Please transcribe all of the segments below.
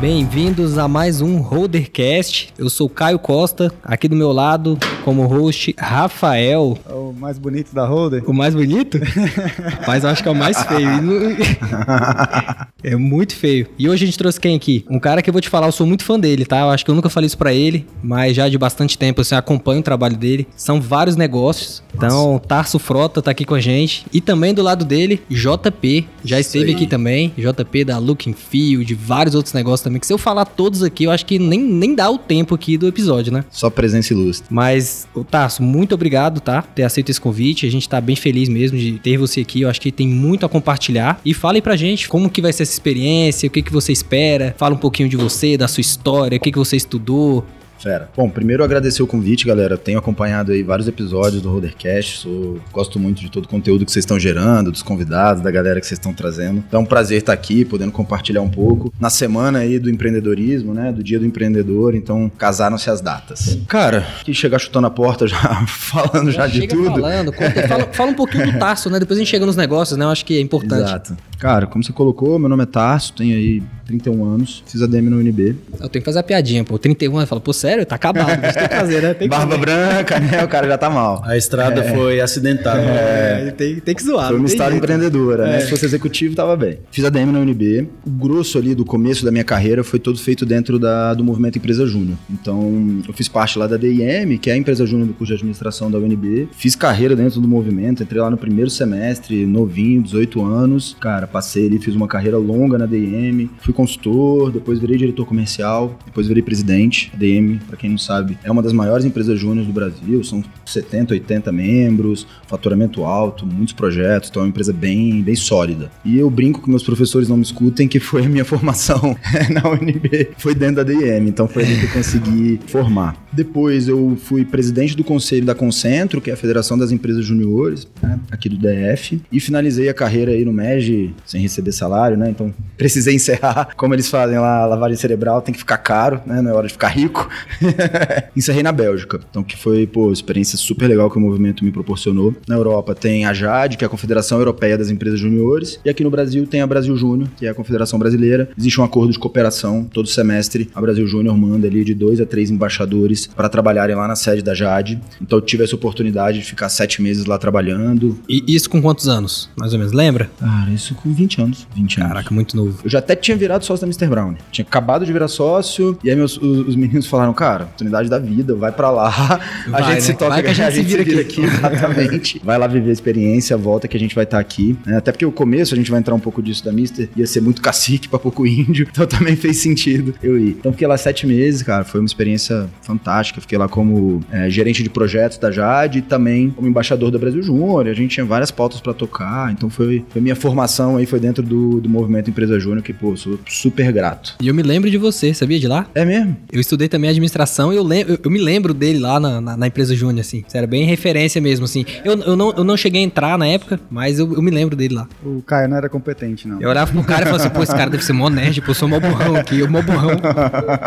Bem-vindos a mais um Holdercast. Eu sou Caio Costa, aqui do meu lado, como host, Rafael. É o mais bonito da Holder? O mais bonito? Mas eu acho que é o mais feio. é muito feio. E hoje a gente trouxe quem aqui? Um cara que eu vou te falar, eu sou muito fã dele, tá? Eu acho que eu nunca falei isso pra ele, mas já de bastante tempo assim, eu acompanho o trabalho dele. São vários negócios. Então, Tarso Frota tá aqui com a gente. E também do lado dele, JP. Já esteve aqui também. JP da Looking Field, vários outros negócios também. Que se eu falar todos aqui, eu acho que nem, nem dá o tempo aqui do episódio, né? Só presença ilustre. Mas, Tarso, muito obrigado, tá? Por ter aceito esse convite. A gente tá bem feliz mesmo de ter você aqui. Eu acho que tem muito a compartilhar. E fale pra gente como que vai ser essa experiência, o que, que você espera. Fala um pouquinho de você, da sua história, o que, que você estudou. Fera. Bom, primeiro agradecer o convite, galera. Tenho acompanhado aí vários episódios do Rodercast. Sou, gosto muito de todo o conteúdo que vocês estão gerando, dos convidados, da galera que vocês estão trazendo. Então é um prazer estar aqui, podendo compartilhar um pouco. Na semana aí do empreendedorismo, né? Do dia do empreendedor, então casaram-se as datas. Cara, que chegar chutando a porta já, falando já, de chega tudo. falando, conta- fala, fala um pouquinho do Tarso, né? Depois a gente chega nos negócios, né? Eu acho que é importante. Exato. Cara, como você colocou, meu nome é Tarso, tenho aí 31 anos, fiz ADM na UNB. Eu tenho que fazer a piadinha, pô. 31 anos, fala, pô, sério? Tá acabado. Mas tem que fazer, né? Tem que Barba fazer. branca, né? O cara já tá mal. A estrada foi acidentada. É, tem, tem que zoar. Foi uma jeito. empreendedora, É. né? Se fosse executivo, tava bem. Fiz ADM na UNB. O grosso ali do começo da minha carreira foi todo feito dentro da, do movimento Empresa Júnior. Então, eu fiz parte lá da DIM, que é a empresa júnior do curso de administração da UNB. Fiz carreira dentro do movimento, entrei lá no primeiro semestre, novinho, 18 anos. Cara, passei ali, fiz uma carreira longa na DIM. Fui consultor, depois virei diretor comercial, depois virei presidente. A DIM, pra quem não sabe, é uma das maiores empresas júnior do Brasil. São 70, 80 membros, faturamento alto, muitos projetos. Então é uma empresa bem, bem sólida. E eu brinco que meus professores não me escutem, que foi a minha formação na UNB. Foi dentro da DIM, então foi ali que eu consegui formar. Depois eu fui presidente do conselho da Concentro, que é a Federação das Empresas Juniores, né, aqui do DF. E finalizei a carreira aí no MEG, sem receber salário, né? Então precisei encerrar. Como eles fazem lá, lavagem cerebral tem que ficar caro, né? Não é hora de ficar rico. Encerrei na Bélgica. Então, que foi, pô, experiência super legal que o movimento me proporcionou. Na Europa tem a JAD, que é a Confederação Europeia das Empresas Juniores. E aqui no Brasil tem a Brasil Júnior, que é a Confederação Brasileira. Existe um acordo de cooperação. Todo semestre, a Brasil Júnior manda ali de dois a três embaixadores para trabalharem lá na sede da JAD. Então, eu tive essa oportunidade de ficar sete meses lá trabalhando. E isso com quantos anos? Mais ou menos, lembra? Cara, isso com 20 anos. 20 anos. Caraca, muito novo. Eu já até tinha virado sócio da Mr. Brown. Tinha acabado de virar sócio. E aí meus, os, os meninos falaram, cara, oportunidade da vida, vai pra lá. a Vai, gente né? se toca, Vai que a gente se vira aqui. Exatamente. vai lá viver a experiência, volta que a gente vai estar aqui. né? Até porque o começo, a gente vai entrar um pouco disso da Mister, ia ser muito cacique pra pouco índio. Então também fez sentido eu ir. Então fiquei lá sete meses, cara. Foi uma experiência fantástica. Fiquei lá como é, gerente de projetos da Jade e também como embaixador da Brasil Júnior. A gente tinha várias pautas pra tocar. Então foi, foi minha formação aí, foi dentro do, do movimento Empresa Júnior, que, pô, sou super grato. E eu me lembro de você, sabia de lá? É mesmo? Eu estudei também administração e eu, lem- eu, eu me lembro dele lá na, na, na empresa Júnior, assim. Você era bem referência mesmo, assim. Eu, eu, não, eu não cheguei a entrar na época, mas eu, eu me lembro dele lá. O Caio não era competente, não. Eu olhava pro cara e falava assim, pô, esse cara deve ser mó nerd, pô, eu sou mó burrão aqui, eu mó burrão.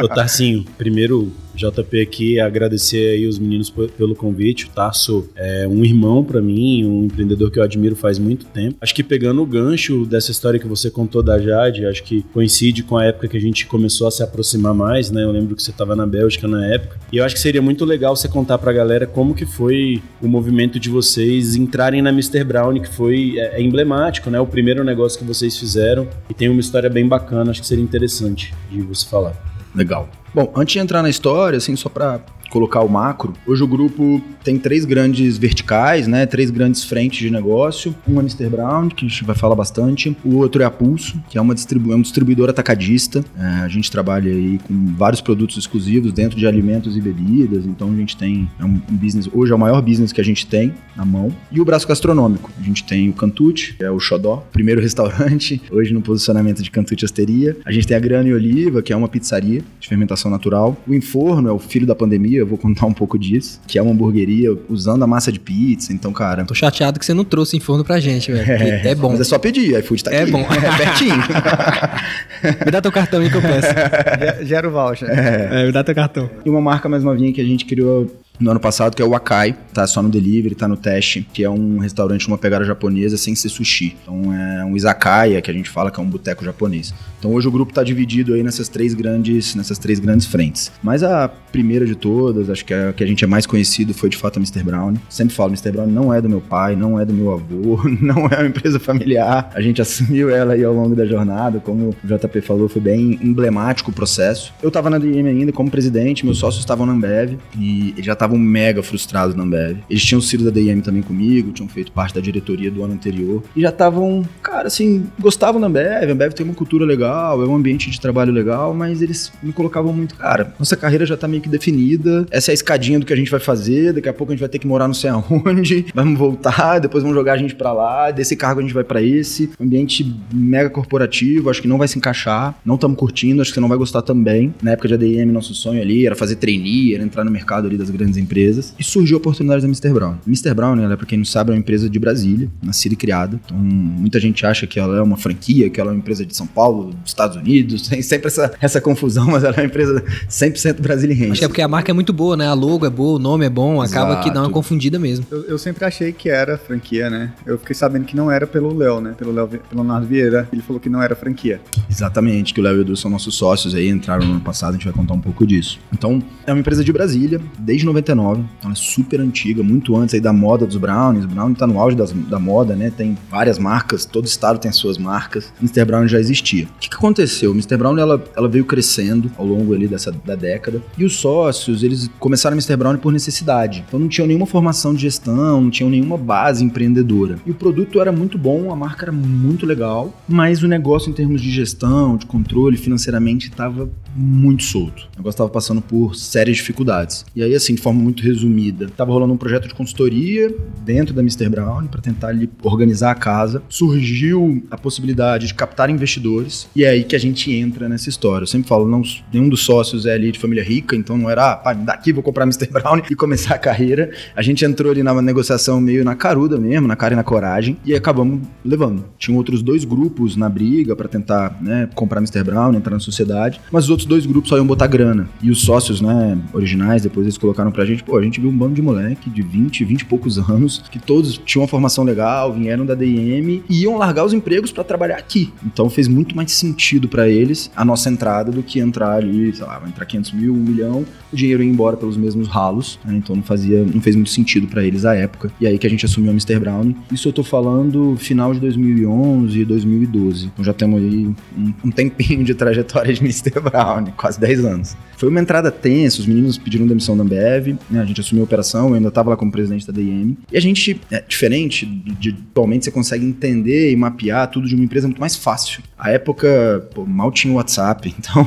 Ô, Tarcinho, primeiro, JP aqui, agradecer aí os meninos pe- pelo convite. O Tarso é um irmão pra mim, um empreendedor que eu admiro faz muito tempo. Acho que pegando o gancho dessa história que você contou da Jade, acho que coincide com a época que a gente começou a se aproximar mais, né? Eu lembro que você estava na Bélgica na época. E eu acho que seria muito legal você contar pra galera como que foi o movimento de vocês entrarem na Mr. Brown, que foi é, é emblemático, né? O primeiro negócio que vocês fizeram. E tem uma história bem bacana, acho que seria interessante de você falar. Legal. Bom, antes de entrar na história, assim, só pra colocar o macro, hoje o grupo tem três grandes verticais, né? Três grandes frentes de negócio. Um é Mr. Brown, que a gente vai falar bastante. O outro é a Pulso, que é, uma distribu é um distribuidor atacadista. É, a gente trabalha aí com vários produtos exclusivos dentro de alimentos e bebidas. Então a gente tem é um, business, hoje é o maior business que a gente tem na mão. E o braço gastronômico. A gente tem o Cantute, que é o Xodó, primeiro restaurante, hoje no posicionamento de Cantute Osteria. A gente tem a Grana e Oliva, que é uma pizzaria de fermentação natural. O Inforno é o filho da pandemia, eu vou contar um pouco disso, que é uma hamburgueria usando a massa de pizza. Então, cara, Tô chateado que você não trouxe em forno pra gente, velho. porque É, bom. mas é só pedir, iFood tá É aqui. bom. É pertinho. Me dá teu cartão aí que eu peço. Ge- Gera o voucher. É, me dá teu cartão. E uma marca mais novinha que a gente criou no ano passado, que é o Akai, tá só no delivery, tá no teste, que é um restaurante uma pegada japonesa sem ser sushi. Então é um izakaya, que a gente fala que é um boteco japonês. Então hoje o grupo tá dividido aí nessas três grandes, nessas três grandes frentes. Mas a primeira de todas, acho que a que a gente é mais conhecido foi de fato a Mr. Brown. Sempre falo, Mr. Brown não é do meu pai, não é do meu avô, não é uma empresa familiar. A gente assumiu ela aí ao longo da jornada, como o JP falou, foi bem emblemático o processo. Eu tava na DM ainda como presidente, meus sócios estavam na Ambev e já estavam mega frustrados na Ambev. Eles tinham sido da DM também comigo, tinham feito parte da diretoria do ano anterior e já estavam, cara, assim, gostavam da Ambev, a Ambev tem uma cultura legal, é um ambiente de trabalho legal, mas eles me colocavam muito, cara, nossa carreira já tá meio que definida, essa é a escadinha do que a gente vai fazer, daqui a pouco a gente vai ter que morar não sei aonde, vamos voltar, depois vão jogar a gente para lá, desse cargo a gente vai para esse, ambiente mega corporativo, acho que não vai se encaixar, não estamos curtindo, acho que você não vai gostar também. Na época de ADM, nosso sonho ali era fazer trainee, era entrar no mercado ali das grandes empresas, e surgiu a oportunidade da Mr. Brown. Mr. Brown, ela, pra quem não sabe, é uma empresa de Brasília, nascida e criada, então muita gente acha que ela é uma franquia, que ela é uma empresa de São Paulo, Estados Unidos, tem sempre essa, essa confusão, mas ela é uma empresa 100% brasileira. Acho que é porque a marca é muito boa, né? A logo é boa, o nome é bom, acaba Exato. que dá uma confundida mesmo. Eu, eu sempre achei que era franquia, né? Eu fiquei sabendo que não era pelo Léo, né? Pelo Léo pelo Leonardo Vieira. Ele falou que não era franquia. Exatamente, que o Léo e o Edu são nossos sócios aí, entraram no ano passado, a gente vai contar um pouco disso. Então, é uma empresa de Brasília, desde 99, então é super antiga, muito antes aí da moda dos Brownies. Brownie tá no auge das- da moda, né? Tem várias marcas, todo estado tem as suas marcas. Mr. Brown já existia. O que, que aconteceu? Mr. Brown, ela, ela veio crescendo ao longo ali dessa da década, e os sócios, eles começaram Mr. Brown por necessidade. Então não tinham nenhuma formação de gestão, não tinham nenhuma base empreendedora. E o produto era muito bom, a marca era muito legal, mas o negócio em termos de gestão, de controle, financeiramente, estava muito solto. O negócio estava passando por sérias dificuldades. E aí, assim, de forma muito resumida, estava rolando um projeto de consultoria dentro da Mr. Brown para tentar ali organizar a casa. Surgiu a possibilidade de captar investidores e é aí que a gente entra nessa história. Eu sempre falo, não, nenhum dos sócios é ali de família rica, então não era, ah, pá, me dá aqui, vou comprar Mr. Brown e começar a carreira. A gente entrou ali na negociação meio na caruda mesmo, na cara e na coragem, e acabamos levando. Tinham outros dois grupos na briga para tentar né, comprar Mr. Brown, entrar na sociedade, mas os outros dois grupos só iam botar grana. E os sócios, né, originais, depois eles colocaram pra gente, pô, a gente viu um bando de moleque de 20, 20 e poucos anos, que todos tinham uma formação legal, vieram da DM e iam largar os empregos para trabalhar aqui. Então fez muito mais sentido para eles a nossa entrada do que entrar ali, sei lá, entrar 500 mil, 1 milhão, o dinheiro ia embora pelos mesmos ralos, né? Então não fazia, não fez muito sentido para eles à época. E aí que a gente assumiu a Mr. Brown. Isso eu tô falando final de 2011 e 2012. Então já temos aí um, um tempinho de trajetória de Mr. Brown, quase 10 anos. Foi uma entrada tensa, os meninos pediram demissão da Ambev, né? A gente assumiu a operação, eu ainda tava lá como presidente da DM. E a gente, é diferente de, de atualmente, você consegue entender e mapear tudo de uma empresa muito mais fácil. A época, pô, mal tinha o WhatsApp, então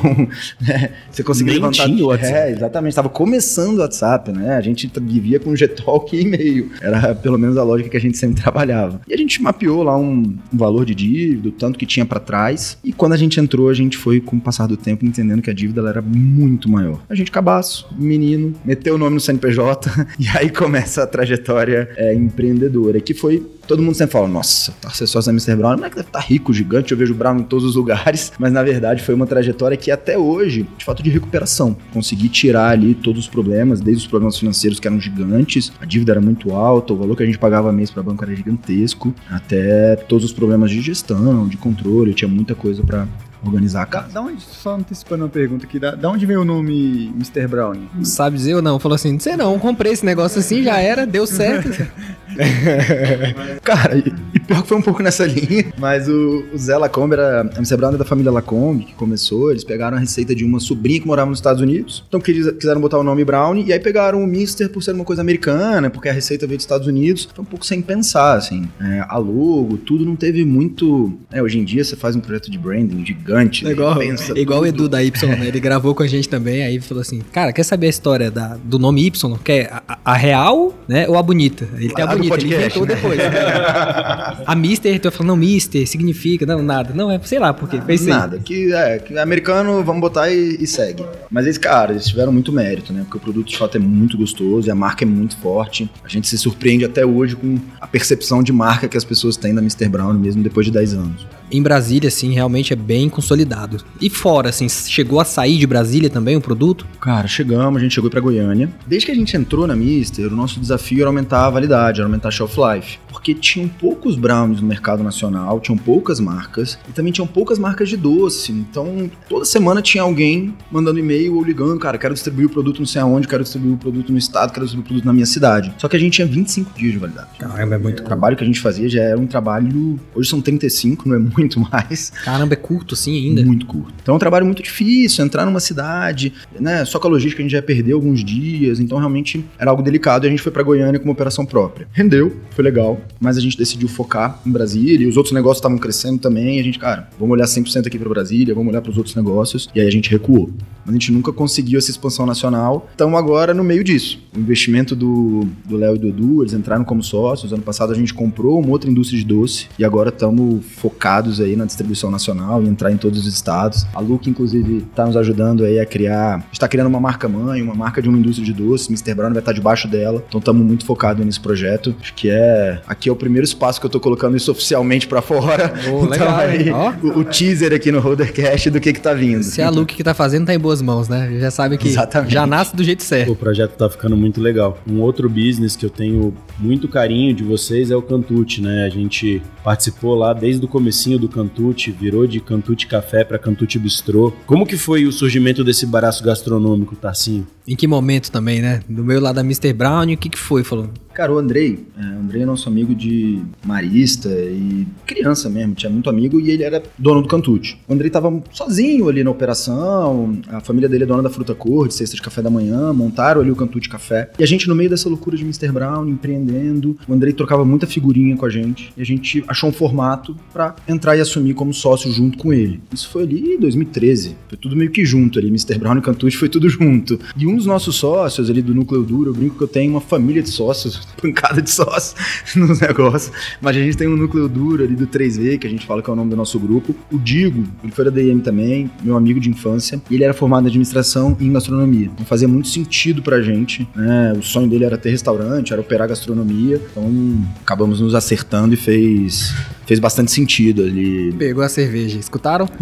né, você conseguia Nem levantar. tinha o WhatsApp. É, exatamente. Estava começando o WhatsApp, né? A gente vivia com Gtalk e e-mail. Era pelo menos a lógica que a gente sempre trabalhava. E a gente mapeou lá um, um valor de dívida, o tanto que tinha para trás. E quando a gente entrou, a gente foi, com o passar do tempo, entendendo que a dívida era muito maior. A gente, cabaço, menino, meteu o nome no CNPJ e aí começa a trajetória é, empreendedora, que foi Todo mundo sempre fala, nossa, tá ser sócio da Mr. Brown, não é que deve estar rico, gigante, eu vejo o Brown em todos os lugares, mas na verdade foi uma trajetória que até hoje, de fato, de recuperação. Consegui tirar ali todos os problemas, desde os problemas financeiros que eram gigantes, a dívida era muito alta, o valor que a gente pagava mês para banco era gigantesco, até todos os problemas de gestão, de controle, tinha muita coisa para organizar a Da, casa. da onde, só antecipando uma pergunta aqui, da, da onde veio o nome Mr. Brown? Sabe dizer ou não? Falou assim, não sei não, comprei esse negócio assim, já era, deu certo. Cara, e, e pior que foi um pouco nessa linha, mas o, o Zé Lacombe era. A MC Brown é da família Lacombe, que começou. Eles pegaram a receita de uma sobrinha que morava nos Estados Unidos. Então quis- quiseram botar o nome Brown, e aí pegaram o Mister por ser uma coisa americana, porque a receita veio dos Estados Unidos. Foi um pouco sem pensar, assim. É, a logo, tudo não teve muito. É, hoje em dia você faz um projeto de branding gigante, né, igual, pensa igual o. Edu da Y, né? Ele gravou com a gente também, aí falou assim, cara, quer saber a história da, do nome Y? Quer a, a- real, né, ou a bonita? Ele tem a Lá do bonita, ele podcast, inventou né? depois. a Mister, eu falando, não, Mister, significa, não, nada. Não, é, sei lá, porque fez isso. Nada, que é, que americano, vamos botar e, e segue. Mas eles, cara, eles tiveram muito mérito, né? Porque o produto de fato é muito gostoso e a marca é muito forte. A gente se surpreende até hoje com a percepção de marca que as pessoas têm da Mr. Brown, mesmo depois de 10 anos. Em Brasília, assim, realmente é bem consolidado. E fora, assim, chegou a sair de Brasília também o produto? Cara, chegamos, a gente chegou para Goiânia. Desde que a gente entrou na Mister, o nosso desafio era aumentar a validade, era aumentar a shelf life. Porque tinham poucos brownies no mercado nacional, tinham poucas marcas e também tinham poucas marcas de doce. Então, toda semana tinha alguém mandando e-mail ou ligando, cara, quero distribuir o produto não sei aonde, quero distribuir o produto no estado, quero distribuir o produto na minha cidade. Só que a gente tinha 25 dias de validade. Caramba, é muito O trabalho que a gente fazia já era um trabalho. Hoje são 35, não é muito mais. Caramba, é curto assim ainda? Muito curto. Então é um trabalho muito difícil, entrar numa cidade, né? Só com a logística a gente já perdeu alguns dias, então realmente era algo delicado e a gente foi para Goiânia com uma operação própria. Rendeu, foi legal, mas a gente decidiu focar em Brasília e os outros negócios estavam crescendo também. A gente, cara, vamos olhar 100% aqui para Brasília, vamos olhar para os outros negócios e aí a gente recuou. Mas a gente nunca conseguiu essa expansão nacional. Estamos agora no meio disso. O investimento do do Léo e do Edu, eles entraram como sócios. Ano passado a gente comprou uma outra indústria de doce e agora estamos focados aí na distribuição nacional e entrar em todos os estados. A Luke, inclusive, está nos ajudando aí a criar. está criando uma marca mãe, uma marca de uma indústria de doce. Mr. Brown vai estar debaixo dela. Então estamos muito focados nesse projeto. Acho que é. Aqui é o primeiro espaço que eu tô colocando isso oficialmente para fora. Oh, então, legal, aí? Ó. o, o teaser aqui no Holdercast do que que tá vindo. Se é a Luke que tá fazendo, tá em boas mãos, né? Já sabe que Exatamente. já nasce do jeito certo. O projeto tá ficando muito legal. Um outro business que eu tenho muito carinho de vocês é o Cantute, né? A gente participou lá desde o comecinho do Cantute, virou de Cantute Café para Cantute Bistrô. Como que foi o surgimento desse baraço gastronômico, Tarcinho? Em que momento também, né? Do meu lado da Mr. Brown, o que que foi? Falou, Cara, o Andrei, é, o Andrei é nosso amigo de marista e criança mesmo, tinha muito amigo e ele era dono do Cantute. O Andrei tava sozinho ali na operação, a família dele é dona da Fruta Cor, de cesta de café da manhã, montaram ali o Cantute Café. E a gente, no meio dessa loucura de Mr. Brown, empreendendo, o Andrei trocava muita figurinha com a gente e a gente achou um formato pra entrar e assumir como sócio junto com ele. Isso foi ali em 2013, foi tudo meio que junto ali, Mr. Brown e Cantute foi tudo junto. E um dos nossos sócios ali do Núcleo Duro, eu brinco que eu tenho uma família de sócios, pancada de sócios nos negócios, mas a gente tem um núcleo duro ali do 3V, que a gente fala que é o nome do nosso grupo. O Digo, ele foi da DM também, meu amigo de infância, ele era formado em administração e em gastronomia. Então fazia muito sentido pra gente, né? O sonho dele era ter restaurante, era operar gastronomia, então acabamos nos acertando e fez, fez bastante sentido ali. pegou a cerveja. Escutaram?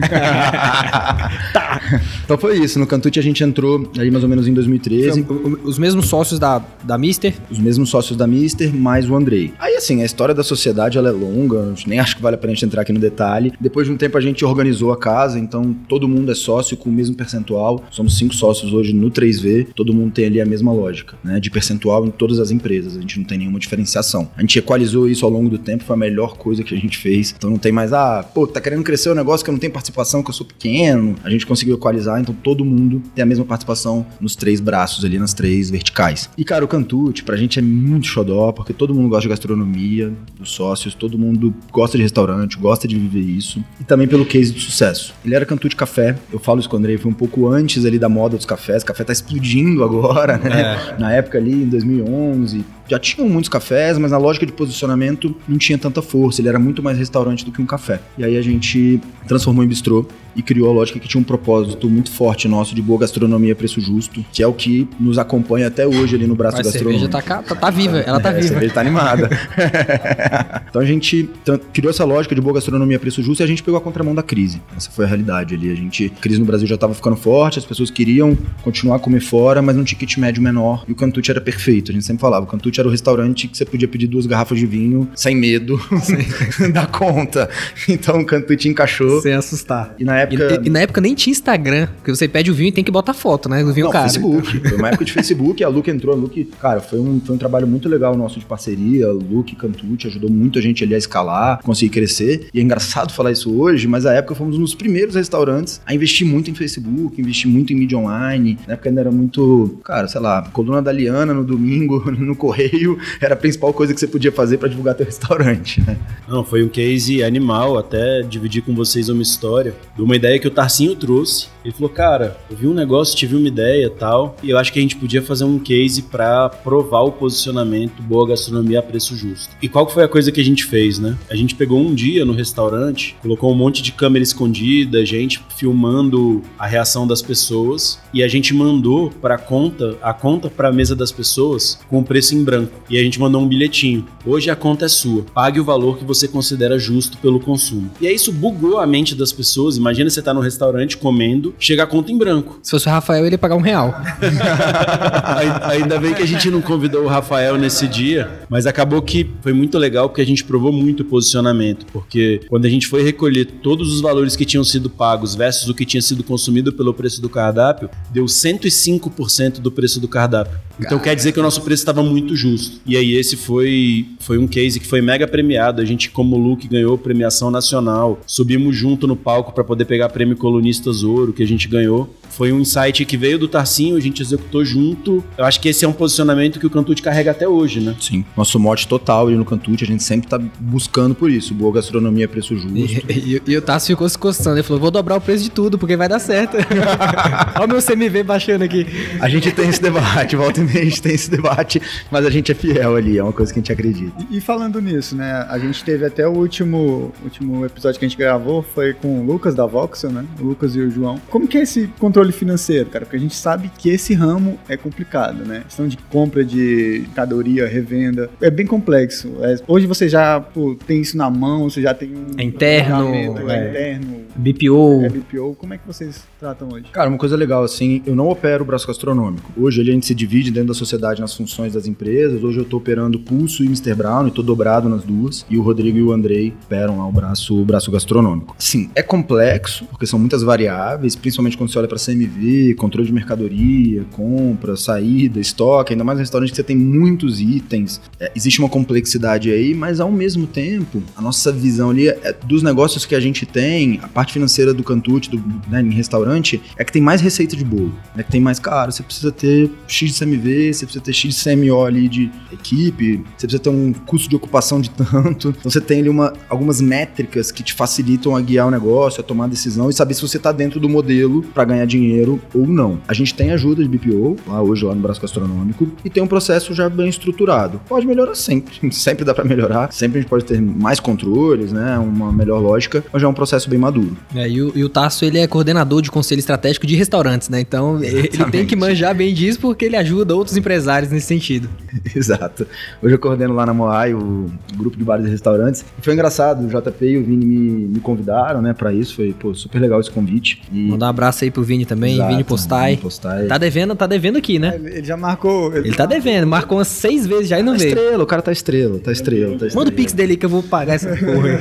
Então foi isso, no Cantute a gente entrou ali mais ou menos em 2013. O- o- Os mesmos sócios da, da Mister. os mesmos sócios da Mister, mais o Andrei. Aí, assim, a história da sociedade ela é longa, nem acho que vale a pena a gente entrar aqui no detalhe. Depois de um tempo a gente organizou a casa, então todo mundo é sócio com o mesmo percentual. Somos cinco sócios hoje no 3V, todo mundo tem ali a mesma lógica, né? De percentual em todas as empresas, a gente não tem nenhuma diferenciação. A gente equalizou isso ao longo do tempo, foi a melhor coisa que a gente fez. Então não tem mais, ah, pô, tá querendo crescer o negócio que eu não tenho participação, que eu sou pequeno. A gente conseguiu equalizar, então todo mundo tem a mesma participação nos três braços ali, nas três verticais. E, cara, o Cantute, pra gente é muito xodó, porque todo mundo gosta de gastronomia, dos sócios, todo mundo gosta de restaurante, gosta de viver isso. E também pelo case do sucesso. Ele era Cantute Café, eu falo isso com o Andrei, foi um pouco antes ali da moda dos cafés, o café tá explodindo agora, né? Na época ali, em 2011, já tinham muitos cafés, mas na lógica de posicionamento não tinha tanta força, ele era muito mais restaurante do que um café. E aí a gente transformou em bistrô e criou a lógica que tinha um propósito muito forte nosso de boa gastronomia a preço justo, que é o que nos acompanha até hoje ali no braço Mas a cerveja gastronômico. tá, tá, tá viva, ela tá É, A viva. cerveja tá animada. então a gente criou essa lógica de boa gastronomia a preço justo e a gente pegou a contramão da crise. Essa foi a realidade ali. A gente, a crise no Brasil já tava ficando forte, as pessoas queriam continuar a comer fora, mas num ticket médio menor. E o Cantute era perfeito. A gente sempre falava, o Cantute era o restaurante que você podia pedir duas garrafas de vinho sem medo da conta. Então o Cantute encaixou. Sem assustar. E na época. e- e na época nem tinha Instagram, porque você pede o vinho e tem que botar foto, né? Do vinho Não, caro. Facebook. Foi uma época de Facebook, a Luke entrou. A Luke, cara, foi um, foi um trabalho muito legal nosso de parceria. Luke Cantucci ajudou muito a gente ali a escalar, conseguir crescer. E é engraçado falar isso hoje, mas na época fomos um dos primeiros restaurantes a investir muito em Facebook, investir muito em mídia online. Na época ainda era muito, cara, sei lá, coluna da Liana no domingo, no correio, era a principal coisa que você podia fazer pra divulgar teu restaurante, né? Não, foi um case animal, até dividir com vocês uma história de uma ideia que o Tarcinho trouxe. Ele falou, cara, eu vi um negócio, tive uma ideia tal, e eu acho que a gente podia fazer um case pra provar o posicionamento boa gastronomia a preço justo. E qual foi a coisa que a gente fez, né? A gente pegou um dia no restaurante, colocou um monte de câmera escondida, gente filmando a reação das pessoas, e a gente mandou pra conta, a conta pra mesa das pessoas com o preço em branco branco. E a gente mandou um bilhetinho. Hoje a conta é sua. Pague o valor que você considera justo pelo consumo. E aí isso bugou a mente das pessoas. Imagina você tá no restaurante comendo, chega a conta em branco. Se fosse o Rafael, ele ia pagar um real. Ainda bem que a gente não convidou o Rafael nesse dia, mas acabou que foi muito legal porque a gente provou muito o posicionamento. Porque quando a gente foi recolher todos os valores que tinham sido pagos versus o que tinha sido consumido pelo preço do cardápio, deu 105% do preço do cardápio. Então quer dizer que o nosso preço estava muito justo. E aí esse foi, foi um case que foi mega premiado. A gente, como look, ganhou premiação nacional. Subimos junto no palco para poder pegar prêmio Colunistas Ouro, que a gente ganhou. Foi um insight que veio do Tarcinho, a gente executou junto. Eu acho que esse é um posicionamento que o Cantute carrega até hoje, né? Sim. Nosso mote total ali no Cantute, a gente sempre tá buscando por isso. Boa gastronomia, preço justo. E, e, e o Tassi ficou se coçando. Ele falou: vou dobrar o preço de tudo, porque vai dar certo. Olha o meu CMV baixando aqui. A gente tem esse debate, volta meia a gente tem esse debate, mas a gente é fiel ali, é uma coisa que a gente acredita. E, e falando nisso, né? A gente teve até o último, último episódio que a gente gravou, foi com o Lucas da Voxel, né? O Lucas e o João. Como que é esse controle financeiro, cara? Porque a gente sabe que esse ramo é complicado, né? Questão de compra de mercadoria, revenda, é bem complexo. É, hoje você já pô, tem isso na mão, você já tem um É interno, é é. interno, BPO. é BPO. Como é que vocês tratam hoje? Cara, uma coisa legal, assim, eu não opero o braço gastronômico. Hoje ele, a gente se divide dentro da sociedade nas funções das empresas. Hoje eu tô operando Pulso e Mr. Brown e tô dobrado nas duas. E o Rodrigo e o Andrei operam lá o braço, o braço gastronômico. Sim, é complexo, porque são muitas variáveis, principalmente quando você olha para CMV, controle de mercadoria, compra, saída, estoque, ainda mais no restaurante que você tem muitos itens. É, existe uma complexidade aí, mas ao mesmo tempo, a nossa visão ali é dos negócios que a gente tem, a parte financeira do Cantute, do, né, em restaurante, é que tem mais receita de bolo. É que tem mais, cara, você precisa ter X de CMV, você precisa ter X CMO ali de equipe, você precisa ter um custo de ocupação de tanto. Então você tem ali uma, algumas métricas que te facilitam a guiar o negócio, a tomar a decisão e saber se você está dentro do modelo para ganhar dinheiro ou não. A gente tem ajuda de BPO, lá hoje lá no Braço Gastronômico, e tem um processo já bem estruturado. Pode melhorar sempre, sempre dá para melhorar, sempre a gente pode ter mais controles, né, uma melhor lógica, mas já é um processo bem maduro. É, e, o, e o Tasso, ele é coordenador de conselho estratégico de restaurantes, né? Então, ele tem Exatamente. que manjar bem disso porque ele ajuda outros empresários nesse sentido. Exato. Hoje eu coordeno lá na Moai o grupo de bares e restaurantes. E foi engraçado, o JP e o Vini me, me convidaram, né, pra isso. Foi, pô, super legal esse convite. E... Mandar um abraço aí pro Vini também, Exato, Vini Postai. Vini Postai. Tá devendo, tá devendo aqui, né? Ele ele já marcou. Ele tá devendo, marcou umas seis vezes já e não Tá veio. estrela, o cara tá estrela, tá estrela, tá estrela. Manda o pix dele que eu vou pagar essa porra.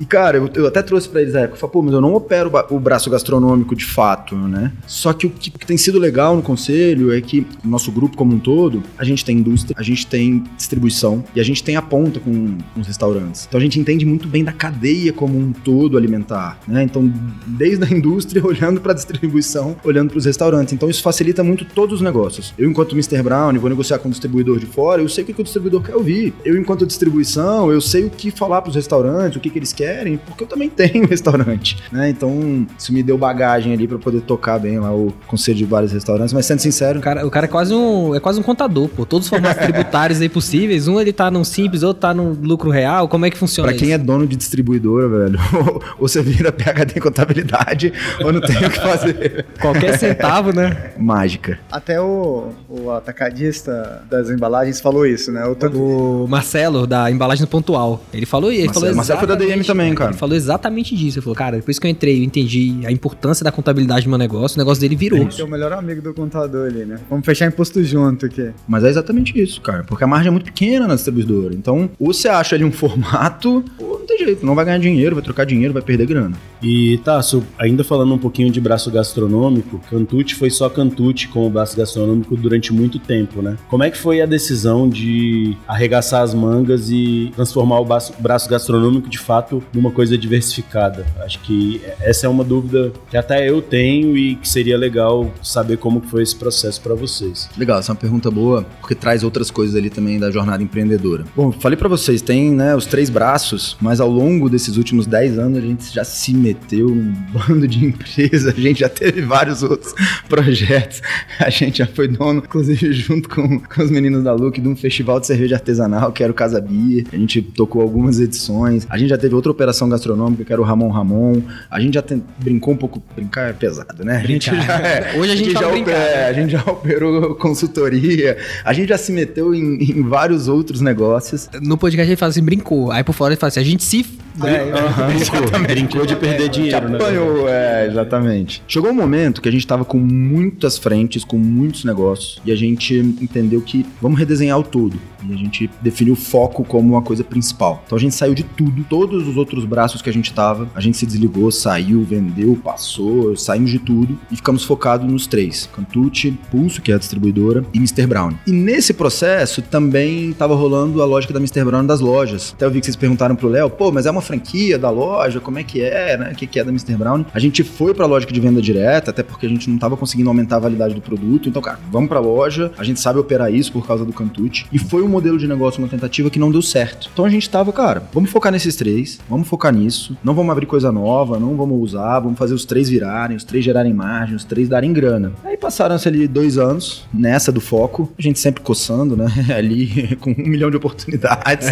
e cara, eu, eu até trouxe pra eles a época, eu falei, pô, mas eu não opero o braço gastronômico de fato, né? Só que o que, que tem sido legal no conselho é que nosso grupo como um todo, a gente tem indústria, a gente tem distribuição e a gente tem a ponta com, os restaurantes. Então a gente entende muito bem da cadeia como um todo alimentar, né? Então, desde a indústria olhando pra distribuição, olhando pros restaurantes. Então isso facilita muito todos os negócios. Eu, enquanto Mr. Brown, vou negociar com o distribuidor de fora, eu sei o que, que o distribuidor quer ouvir. Eu, enquanto distribuição, eu sei o que falar pros restaurantes, o que, que eles querem, porque eu também tenho restaurante, né? Então, isso me deu bagagem ali pra poder tocar bem lá o conselho de vários restaurantes. Mas sendo sincero, O cara, o cara é quase um, é quase um contador, pô. Todos os formatos tributários aí possíveis. Um ele tá num simples, outro tá no lucro real. Como é que funciona Pra quem isso? é dono de distribuidora, velho, ou você vira PHD em contabilidade, ou não tem o que fazer. Qualquer centavo, né? Mágica. Até o, o atacadista das embalagens falou isso, né? O O Marcelo, da embalagem pontual, ele falou ele Marcelo- falou Marcelo foi da DM exatamente- também, cara. Ele falou exatamente disso. Ele falou, cara, depois que eu entrei, eu entendi a importância da contabilidade do meu negócio, o negócio dele virou. Esse é o melhor amigo do contador ali, né? Vamos fechar imposto junto aqui. Mas é exatamente isso, cara. Porque a margem é muito pequena na distribuidora. Então, ou você acha ali um formato, ou não tem jeito. Não vai ganhar dinheiro, vai trocar dinheiro, vai perder grana. E Tasso, ainda falando um pouquinho de braço gastronômico, Cantute foi só Cantute com o braço gastronômico durante muito tempo, né? Como é que foi a decisão de arregaçar as mangas e transformar o braço, braço gastronômico de fato numa coisa diversificada? Acho que essa é uma dúvida que até eu tenho e que seria legal saber como foi esse processo para vocês. Legal, essa é uma pergunta boa, porque traz outras coisas ali também da jornada empreendedora. Bom, falei pra vocês, tem né, os três braços, mas ao longo desses últimos 10 anos a gente já se meteu num bando de empresa, a gente já teve vários outros projetos. A gente já foi dono, inclusive junto com, com os meninos da Luke, de um festival de cerveja artesanal, que era o Casa Bia. A gente tocou algumas edições. A gente já teve outra operação gastronômica, que era o Ramon Ramon. A gente já tem, brincou um pouco. Brincar é pesado, né? A gente já, é, Hoje a gente, já opera- brincar, né? a gente já operou consultoria. A gente já se meteu em, em vários outros negócios. No podcast ele fala assim, brincou. Aí por fora ele fala assim, a gente se... né? Brincou, brincou de perder dinheiro, né? Apanhou, é, exatamente. Chegou um momento que a gente tava com muitas frentes, com muitos negócios, e a gente entendeu que vamos redesenhar o todo. E a gente definiu o foco como uma coisa principal. Então a gente saiu de tudo, todos os outros braços que a gente tava, a gente se desligou, saiu, vendeu, passou, saímos de tudo e ficamos focados nos três: Cantucci, Pulso, que é a distribuidora, e Mr. Brown. E nesse processo também tava rolando a lógica da Mr. Brown das lojas. Até eu vi que vocês perguntaram pro Léo, pô, mas é uma franquia da loja, como é que é, né? O que, é da Mr. Brown? A gente foi pra lógica de venda direta, até porque a gente não tava conseguindo aumentar a validade do produto. Então, cara, vamos pra loja, a gente sabe operar isso por causa do Cantucci. E foi um modelo de negócio, uma tentativa que não deu certo. Então a gente tava, cara, vamos focar nesses três, vamos focar nisso, não vamos abrir coisa nova, não vamos usar, vamos fazer os três virarem, os três gerarem margem, os três darem grana. Aí passaram-se ali dois anos nessa do foco, a gente sempre coçando, né? Ali com um milhão de oportunidades.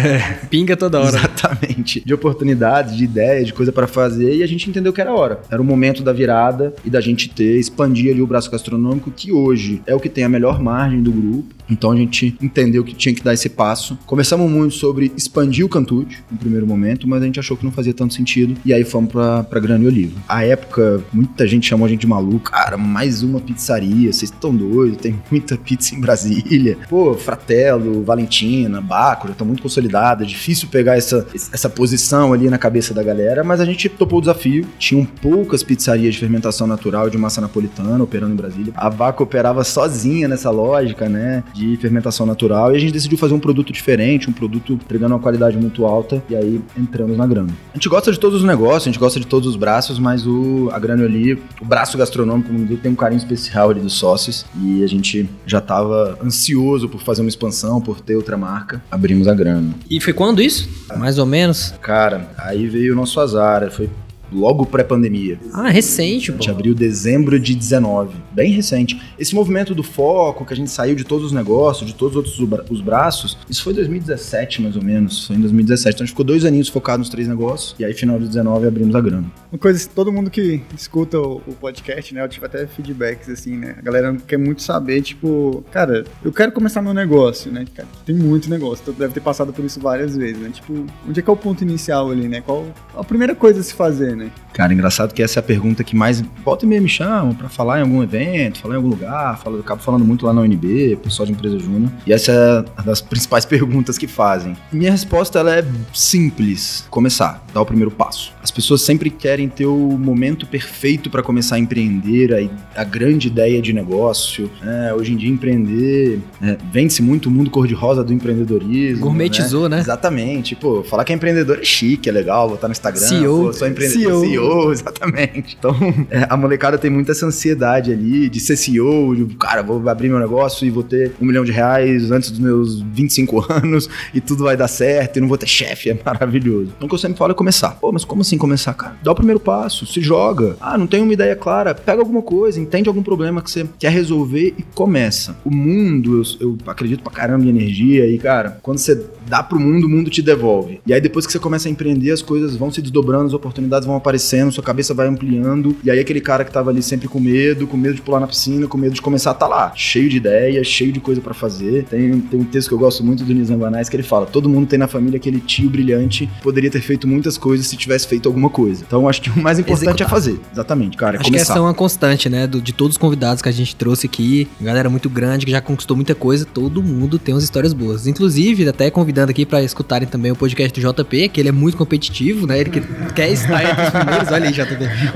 Pinga toda hora. Exatamente. De oportunidades, de ideia, de coisa pra fazer, e a gente entendeu que era a hora. Era o momento da virada e da gente ter, expandir ali o braço gastronômico, que hoje é o que tem a melhor margem do grupo. Então a gente entendeu que tinha que dar esse passo. Conversamos muito sobre expandir o Cantude no primeiro momento, mas a gente achou que não fazia tanto sentido. E aí fomos pra, pra Grana e Oliva. A época, muita gente chamou a gente de maluco. Cara, mais uma pizzaria, vocês estão doidos, tem muita pizza em Brasília. Pô, Fratello, Valentina, Baco, já estão muito consolidadas. É difícil pegar essa, essa posição ali na cabeça da galera, mas a gente topou o desafio. Tinham poucas pizzarias de fermentação natural de massa napolitana operando em Brasília. A Baco operava sozinha nessa lógica, né? De fermentação natural. E a gente decidiu fazer um produto diferente, um produto entregando uma qualidade muito alta. E aí entramos na grana. A gente gosta de todos os negócios, a gente gosta de todos os braços, mas o, a grana ali, o braço gastronômico, como digo, tem um carinho especial ali dos sócios. E a gente já tava ansioso por fazer uma expansão, por ter outra marca. Abrimos a grana. E foi quando isso? Mais ou menos? Cara, aí veio o nosso azar. Foi logo pré-pandemia. Ah, recente, A pô. gente abriu dezembro de 19, bem recente. Esse movimento do foco, que a gente saiu de todos os negócios, de todos os outros bra- os braços, isso foi em 2017 mais ou menos, foi em 2017. Então a gente ficou dois aninhos focado nos três negócios, e aí final de 19 abrimos a grana. Uma coisa, todo mundo que escuta o, o podcast, né? Eu tive até feedbacks, assim, né? A galera quer muito saber, tipo, cara, eu quero começar meu negócio, né? Cara, tem muito negócio, tu deve ter passado por isso várias vezes, né? Tipo, onde é que é o ponto inicial ali, né? Qual a primeira coisa a se fazer, né? Cara, engraçado que essa é a pergunta que mais volta e meia me chamam pra falar em algum evento, falar em algum lugar, falo, eu acabo falando muito lá na UNB, pessoal de empresa júnior. E essa é uma das principais perguntas que fazem. Minha resposta ela é simples: começar, dar o primeiro passo. As pessoas sempre querem ter o momento perfeito para começar a empreender, a, a grande ideia de negócio. né? Hoje em dia empreender é, vende-se muito o mundo cor-de-rosa do empreendedorismo. Gourmetizou, né? Exatamente. Pô, falar que é empreendedor é chique, é legal, botar no Instagram. CEO. Sou empreendedor, CEO. CEO, exatamente. Então, é, a molecada tem muita essa ansiedade ali de ser CEO, de, cara, vou abrir meu negócio e vou ter um milhão de reais antes dos meus 25 anos e tudo vai dar certo e não vou ter chefe, é maravilhoso. Então, o que eu sempre falo é começar. Pô, mas como assim começar, cara? Dá o primeiro passo, se joga. Ah, não tem uma ideia clara, pega alguma coisa, entende algum problema que você quer resolver e começa. O mundo, eu, eu acredito pra caramba em energia e, cara, quando você dá pro mundo, o mundo te devolve. E aí, depois que você começa a empreender, as coisas vão se desdobrando, as oportunidades vão aparecendo, sua cabeça vai ampliando. E aí, aquele cara que tava ali sempre com medo, com medo de pular na piscina, com medo de começar, tá lá, cheio de ideias, cheio de coisa pra fazer. Tem, tem um texto que eu gosto muito do Nizam Banais que ele fala: todo mundo tem na família aquele tio brilhante, poderia ter feito muitas coisas se tivesse feito alguma coisa. Então, acho que o mais importante Executar. é fazer. Exatamente, cara. É Acho que começar. essa é uma constante, né? do- de todos os convidados que a gente trouxe aqui. Galera muito grande, que já conquistou muita coisa. Todo mundo tem umas histórias boas. Inclusive, até convidando aqui pra escutarem também o podcast do JP, que ele é muito competitivo, né? Ele que quer estar entre os primeiros. Olha aí, JP.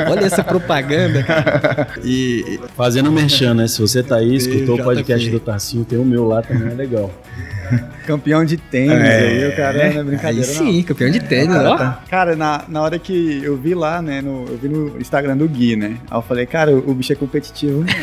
Olha essa propaganda, cara. E. Fazendo merchan, né? Se você tá aí, escutou o podcast do Tarcinho, tem o meu lá também, é legal. Campeão de tênis É. aí, o cara não é Aí brincadeira, não. sim, campeão de tênis, Cara, ó. tá- Cara, na, na hora que eu vi lá, né, no, eu vi no Instagram do Gui, né, aí eu falei, cara, o, bicho é competitivo.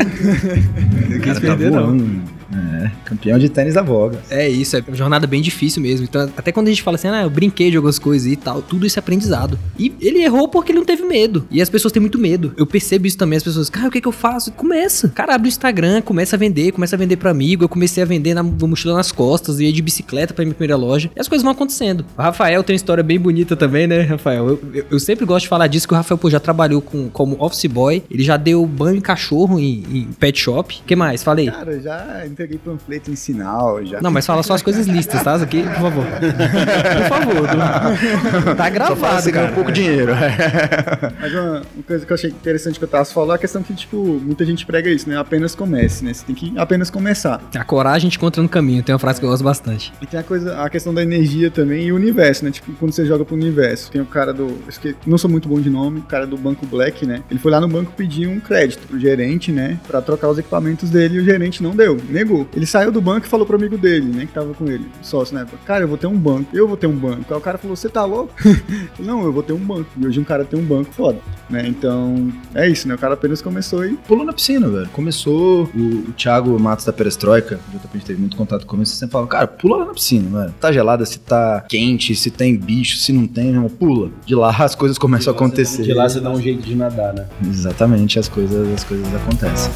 O cara tá perder, não. É, campeão de tênis da Voga. É isso, é uma jornada bem difícil mesmo. Então, até quando a gente fala assim, ah, eu brinquei de algumas coisas e tal, tudo isso é aprendizado. E ele errou porque ele não teve medo. E as pessoas têm muito medo. Eu percebo isso também, as pessoas, cara, o que, que eu faço? Começa. Cara, abre o Instagram, começa a vender, começa a vender para amigo. Eu comecei a vender na mochila nas costas, ia de bicicleta pra minha primeira loja. E as coisas vão acontecendo. O Rafael tem uma história bem bonita também, né, Rafael? Eu, eu, eu sempre gosto de falar disso, que o Rafael, pô, já trabalhou com, como office boy, ele já deu banho em cachorro em, em pet shop. O que mais? Falei. Cara, já entreguei panfleto em sinal, já. Não, mas fala só as coisas listas, tá? Aqui, por favor. por favor. Tá gravado, Você ganha cara. um pouco dinheiro. Mas uma, uma coisa que eu achei interessante que o Tasso falou é a questão que, tipo, muita gente prega isso, né? Apenas comece, né? Você tem que apenas começar. A coragem gente encontra no caminho. Tem uma frase que eu gosto bastante. E tem a coisa, a questão da energia também e o universo, né? Tipo, quando você joga pro universo, tem o cara do. acho que- não sou muito bom de nome, o cara do Banco Black, né? Ele foi lá no banco pedir um crédito pro gerente, né? Pra trocar os equipamentos dele e o gerente não deu, negou. Ele saiu do banco e falou pro amigo dele, né? Que tava com ele, sócio na época. Cara, eu vou ter um banco, eu vou ter um banco. Aí o cara falou: Você tá louco? não, eu vou ter um banco. E hoje um cara tem um banco foda, né? Então, é isso, né? O cara apenas começou e. Pulou na piscina, velho. Começou o, o Thiago Matos da Perestroika, o JP teve muito contato com ele, você sempre fala, cara, pula lá na piscina, velho. Tá gelada, se tá quente, se tem bicho, se não tem, não, pula. De lá as coisas começam a acontecer. De lá você dá um jeito de nadar, né? Exatamente, as coisas, as coisas acontecem.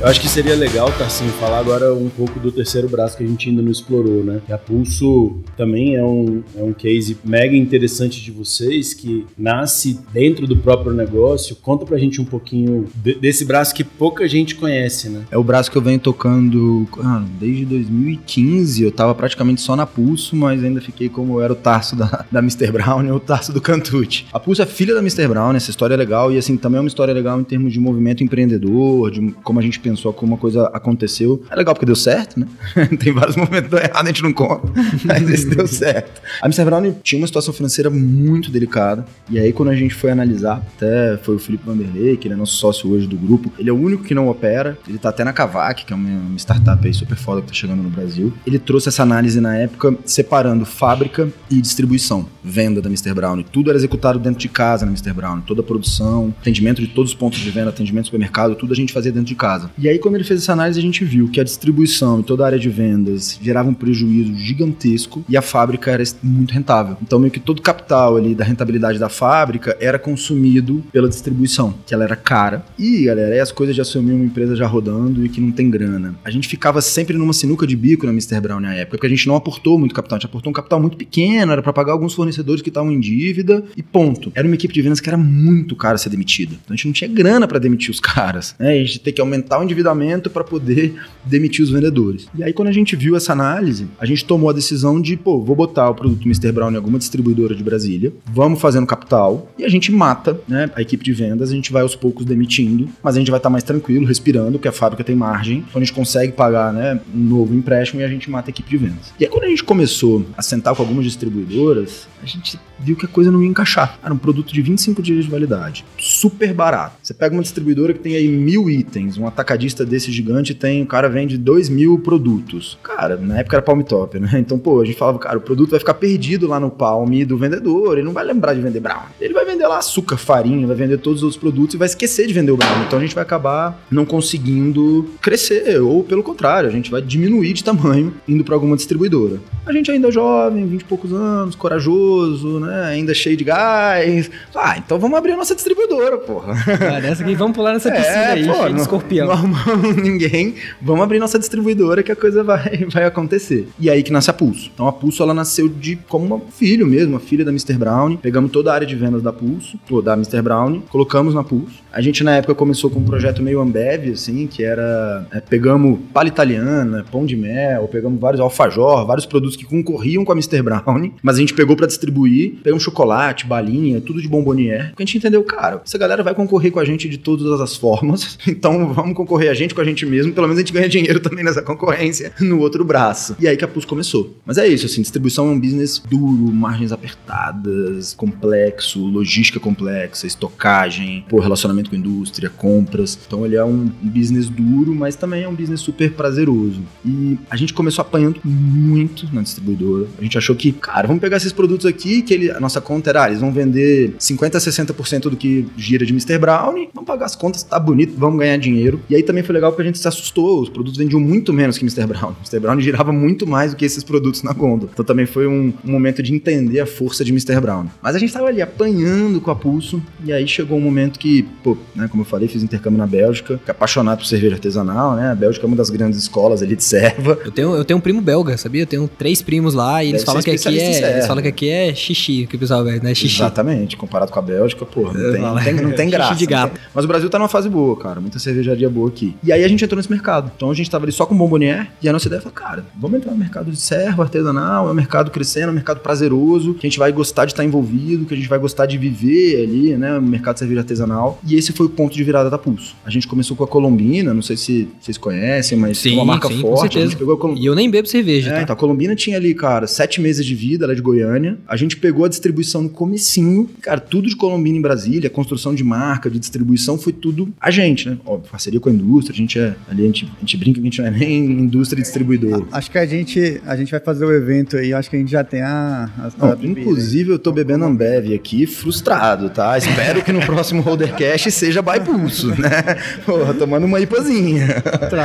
Eu acho que seria legal, Tarcinho, falar agora um pouco do terceiro braço que a gente ainda não explorou, né? E a Pulso também é um, é um case mega interessante de vocês, que nasce dentro do próprio negócio. Conta pra gente um pouquinho de- desse braço que pouca gente conhece, né? É o braço que eu venho tocando ah, desde 2015. Eu tava praticamente só na Pulso, mas ainda fiquei como era o Tarso da, da Mr. Brown e o Tarso do Cantucci. A Pulso é filha da Mr. Brown, essa história é legal. E assim, também é uma história legal em termos de movimento empreendedor, de como a gente pensou como uma coisa aconteceu. É legal porque deu certo, né? Tem vários momentos que deu errado, a gente não conta. Mas esse deu certo. A Mr. Brown tinha uma situação financeira muito delicada. E aí, quando a gente foi analisar, até foi o Felipe Vanderlei, que ele é nosso sócio hoje do grupo. Ele é o único que não opera. Ele tá até na Kavak, que é uma, uma startup aí super foda que tá chegando no Brasil. Ele trouxe essa análise na época, separando fábrica e distribuição, venda da Mr. Brown. Tudo era executado dentro de casa na Mr. Brown. Toda a produção, atendimento de todos os pontos de venda, atendimento do supermercado, tudo a gente fazia dentro de casa. E aí, quando ele fez essa análise, a gente viu que a distribuição e toda a área de vendas gerava um prejuízo gigantesco e a fábrica era muito rentável. Então, meio que todo o capital ali da rentabilidade da fábrica era consumido pela distribuição, que ela era cara. E, galera, aí as coisas de assumir uma empresa já rodando e que não tem grana. A gente ficava sempre numa sinuca de bico na Mr. Brown na época, porque a gente não aportou muito capital, a gente aportou um capital muito pequeno, era para pagar alguns fornecedores que estavam em dívida e ponto. Era uma equipe de vendas que era muito cara ser demitida. Então a gente não tinha grana para demitir os caras, né? A gente tem que aumentar o endividamento para poder demitir os vendedores. E aí quando a gente viu essa análise, a gente tomou a decisão de, pô, vou botar o produto Mr. Brown em alguma distribuidora de Brasília, vamos fazendo capital e a gente mata, né, a equipe de vendas, a gente vai aos poucos demitindo, mas a gente vai estar mais tranquilo, respirando, porque a fábrica tem margem, então a gente consegue pagar, né, um novo empréstimo e a gente mata a equipe de vendas. E aí quando a gente começou a sentar com algumas distribuidoras, a gente viu que a coisa não ia encaixar. Era um produto de 25 dias de validade, super barato. Você pega uma distribuidora que tem aí mil itens, um atacadista desse gigante tem, o cara vende dois mil produtos. Cara, na época era Palm Top, né? Então, pô, a gente falava, cara, o produto vai ficar perdido lá no Palm do vendedor, ele não vai lembrar de vender Brown. Ele vai vender lá açúcar, farinha, vai vender todos os outros produtos e vai esquecer de vender o Brown. Então a gente vai acabar não conseguindo crescer, ou pelo contrário, a gente vai diminuir de tamanho indo para alguma distribuidora. A gente ainda é jovem, 20 e poucos anos, corajoso, né? Ainda cheio de gás. Ah, então vamos abrir a nossa distribuidora, porra. Ah, nessa aqui, vamos pular nessa piscina aí, pô, cheia de não- escorpião. Não ninguém. Vamos abrir nossa distribuidora que a coisa vai, vai acontecer. E aí que nasce a Pulso. Então a Pulso ela nasceu de como um filho mesmo, a filha da Mr. Brown. Pegamos toda a área de vendas da Pulso, da Mr. Brown, colocamos na Pulso. A gente na época começou com um projeto meio Ambev, assim, que era é, pegamos palha italiana, pão de mel, pegamos vários alfajor, vários produtos que concorriam com a Mr. Brown, mas a gente pegou pra distribuir, pegamos chocolate, balinha, tudo de bombonier. Porque a gente entendeu, cara, essa galera vai concorrer com a gente de todas as formas, então vamos concorrer concorrer a gente com a gente mesmo, pelo menos a gente ganha dinheiro também nessa concorrência no outro braço. E aí que a Pulse começou. Mas é isso, assim, distribuição é um business duro, margens apertadas, complexo, logística complexa, estocagem, pô, relacionamento com indústria, compras. Então ele é um business duro, mas também é um business super prazeroso. E a gente começou apanhando muito na distribuidora. A gente achou que, cara, vamos pegar esses produtos aqui, que ele, a nossa conta era, ah, eles vão vender 50 a 60% do que gira de Mr. Brown, vamos pagar as contas, tá bonito, vamos ganhar dinheiro. E aí também foi legal porque a gente se assustou, os produtos vendiam muito menos que Mr. Brown. Mr. Brown girava muito mais do que esses produtos na gôndola. Então também foi um, um momento de entender a força de Mr. Brown. Mas a gente tava ali apanhando com a Pulso, e aí chegou um momento que, pô, né, como eu falei, fiz intercâmbio na Bélgica, fiquei apaixonado por cerveja artesanal, né? A Bélgica é uma das grandes escolas ali de serva. Eu tenho, eu tenho um primo belga, sabia? Eu tenho três primos lá e eles falam que aqui é. Eles falam que aqui é xixi, que o pessoal vê, né? Xixi. Exatamente, comparado com a Bélgica, pô, não tem, não tem, não tem Xixi graça. de não gato. Mas o Brasil tá numa fase boa, cara. Muita cervejaria boa aqui. E aí a gente entrou nesse mercado. Então a gente tava ali só com bombonier e a nossa ideia foi, cara, vamos entrar no mercado de serva artesanal, é um mercado crescendo, é um mercado prazeroso, que a gente vai gostar de estar envolvido, que a gente vai gostar de viver ali, né, no mercado de cerveja artesanal. E esse foi o ponto de virada da Pulso. A gente começou com a Colombina, não sei se vocês conhecem, mas Sim, uma marca sim, com forte. A gente pegou a Colombina. E eu nem bebo cerveja, É, tá? então a Colombina tinha ali, cara, sete meses de vida, ela é de Goiânia. A gente pegou a distribuição no comecinho. Cara, tudo de Colombina em Brasília, construção de marca, de distribuição, foi tudo a gente, né? Óbvio, parceria com a indústria, a gente é ali, a gente, a gente brinca que a gente não é nem indústria e distribuidor. Acho que a gente, a gente vai fazer o evento aí, acho que a gente já tem a. a, Não, bebida. inclusive, eu tô bebendo Ambev aqui, frustrado, tá? Espero que no próximo Holdercast seja by pulso, né? Porra, tomando uma ipazinha.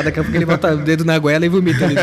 Daqui a pouco ele bota o dedo na goela e vomita ali.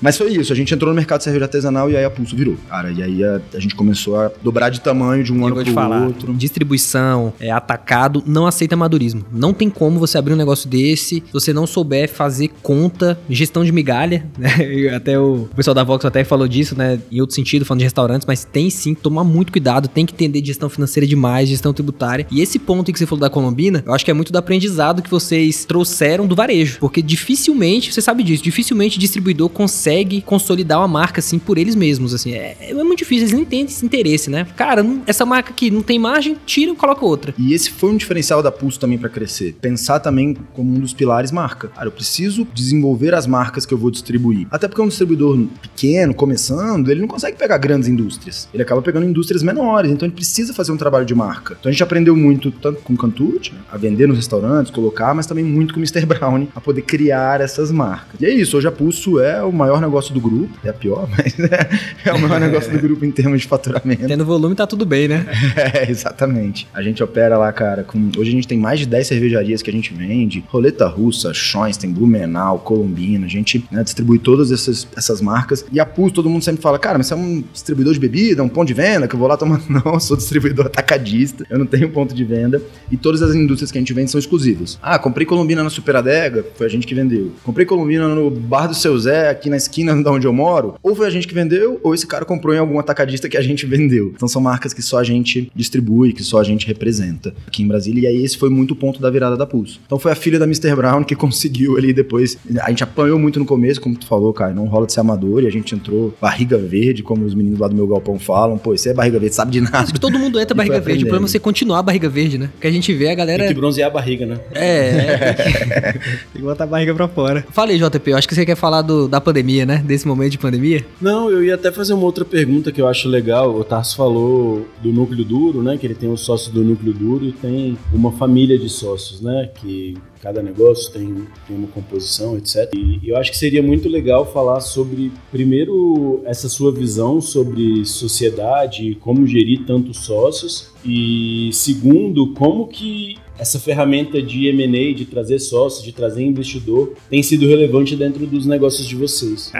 Mas foi isso, a gente entrou no mercado de cerveja artesanal e aí a Pulso virou. Cara, e aí a, a gente começou a dobrar de tamanho de um eu ano pro falar, outro. distribuição, é, atacado, não aceita amadorismo. Não tem como você abrir um negócio desse se você não souber fazer conta, gestão de migalha, né? Até o pessoal da Vox até falou disso, né? Em outro sentido, falando de restaurantes, mas tem sim que tomar muito cuidado, tem que entender de gestão financeira demais, gestão tributária. E esse ponto que você falou da Colombina, eu acho que é muito do aprendizado que vocês trouxeram do varejo. Porque dificilmente, você sabe disso, dificilmente distribuidor consegue consolidar uma marca assim por eles mesmos, assim. É, é muito difícil, eles nem têm esse interesse, né? Cara, não- essa marca aqui não tem margem, tira e coloca outra. E esse foi um diferencial da Pulso também pra crescer. Pensar também como um dos pilares marca. Cara, eu preciso desenvolver as marcas que eu vou distribuir. Até porque um distribuidor pequeno, começando, ele não consegue pegar grandes indústrias. Ele acaba pegando indústrias menores, então ele precisa fazer um trabalho de marca. Então a gente aprendeu muito tanto com o Cantute, né, a vender nos restaurantes, colocar, mas também muito com o Mr. Brown, a poder criar essas marcas. E é isso, hoje a Pulso é o maior negócio do grupo, é a pior, mas é, é o maior negócio do grupo em termos de faturamento. Tendo volume tá tudo bem, né? É, exatamente. A gente opera lá, cara, com... Hoje a gente tem mais de 10 cervejarias que a gente vende. Roleta Russa, Schoenstein, Blumenau, Colombina. A gente né, distribui todas essas, essas marcas. E a Pulse, todo mundo sempre fala, cara, mas você é um distribuidor de bebida, um ponto de venda, que eu vou lá tomar... Não, eu sou distribuidor atacadista. Eu não tenho ponto de venda. E todas as indústrias que a gente vende são exclusivas. Ah, comprei Colombina na Super Adega, foi a gente que vendeu. Comprei Colombina no Bar do Seu Zé, aqui na esquina de onde eu moro. Ou foi a gente que vendeu, ou esse cara comprou em algum atacadista que a gente vendeu. Então são marcas que só a gente distribui, que só a gente representa aqui em Brasília. E aí esse foi muito o ponto da virada da Pulso. Então foi a filha da Mr. Brown que conseguiu ali depois. A gente apanhou muito no começo, como tu falou, cara, não rola de ser amador. E a gente entrou barriga verde, como os meninos lá do meu galpão falam. Pô, você é barriga verde, sabe de nada. Acho que todo mundo entra barriga verde. O problema é você continuar a barriga verde, né? Porque a gente vê a galera. Tem que bronzear a barriga, né? É, é, tem que- tem que botar a barriga pra fora. Fala aí, JP, eu acho que você quer falar do- da pandemia, né? Desse momento de pandemia. Não, eu ia até fazer uma outra pergunta que eu acho legal. O Tarso falou do núcleo duro, né? Que ele tem os sócios do núcleo duro e tem uma família de sócios, né? Que cada negócio tem, tem uma composição, etc. E eu acho que seria muito legal falar sobre, primeiro, essa sua visão sobre sociedade, como gerir tantos sócios. E segundo, como que essa ferramenta de M&A, de trazer sócios, de trazer investidor, tem sido relevante dentro dos negócios de vocês.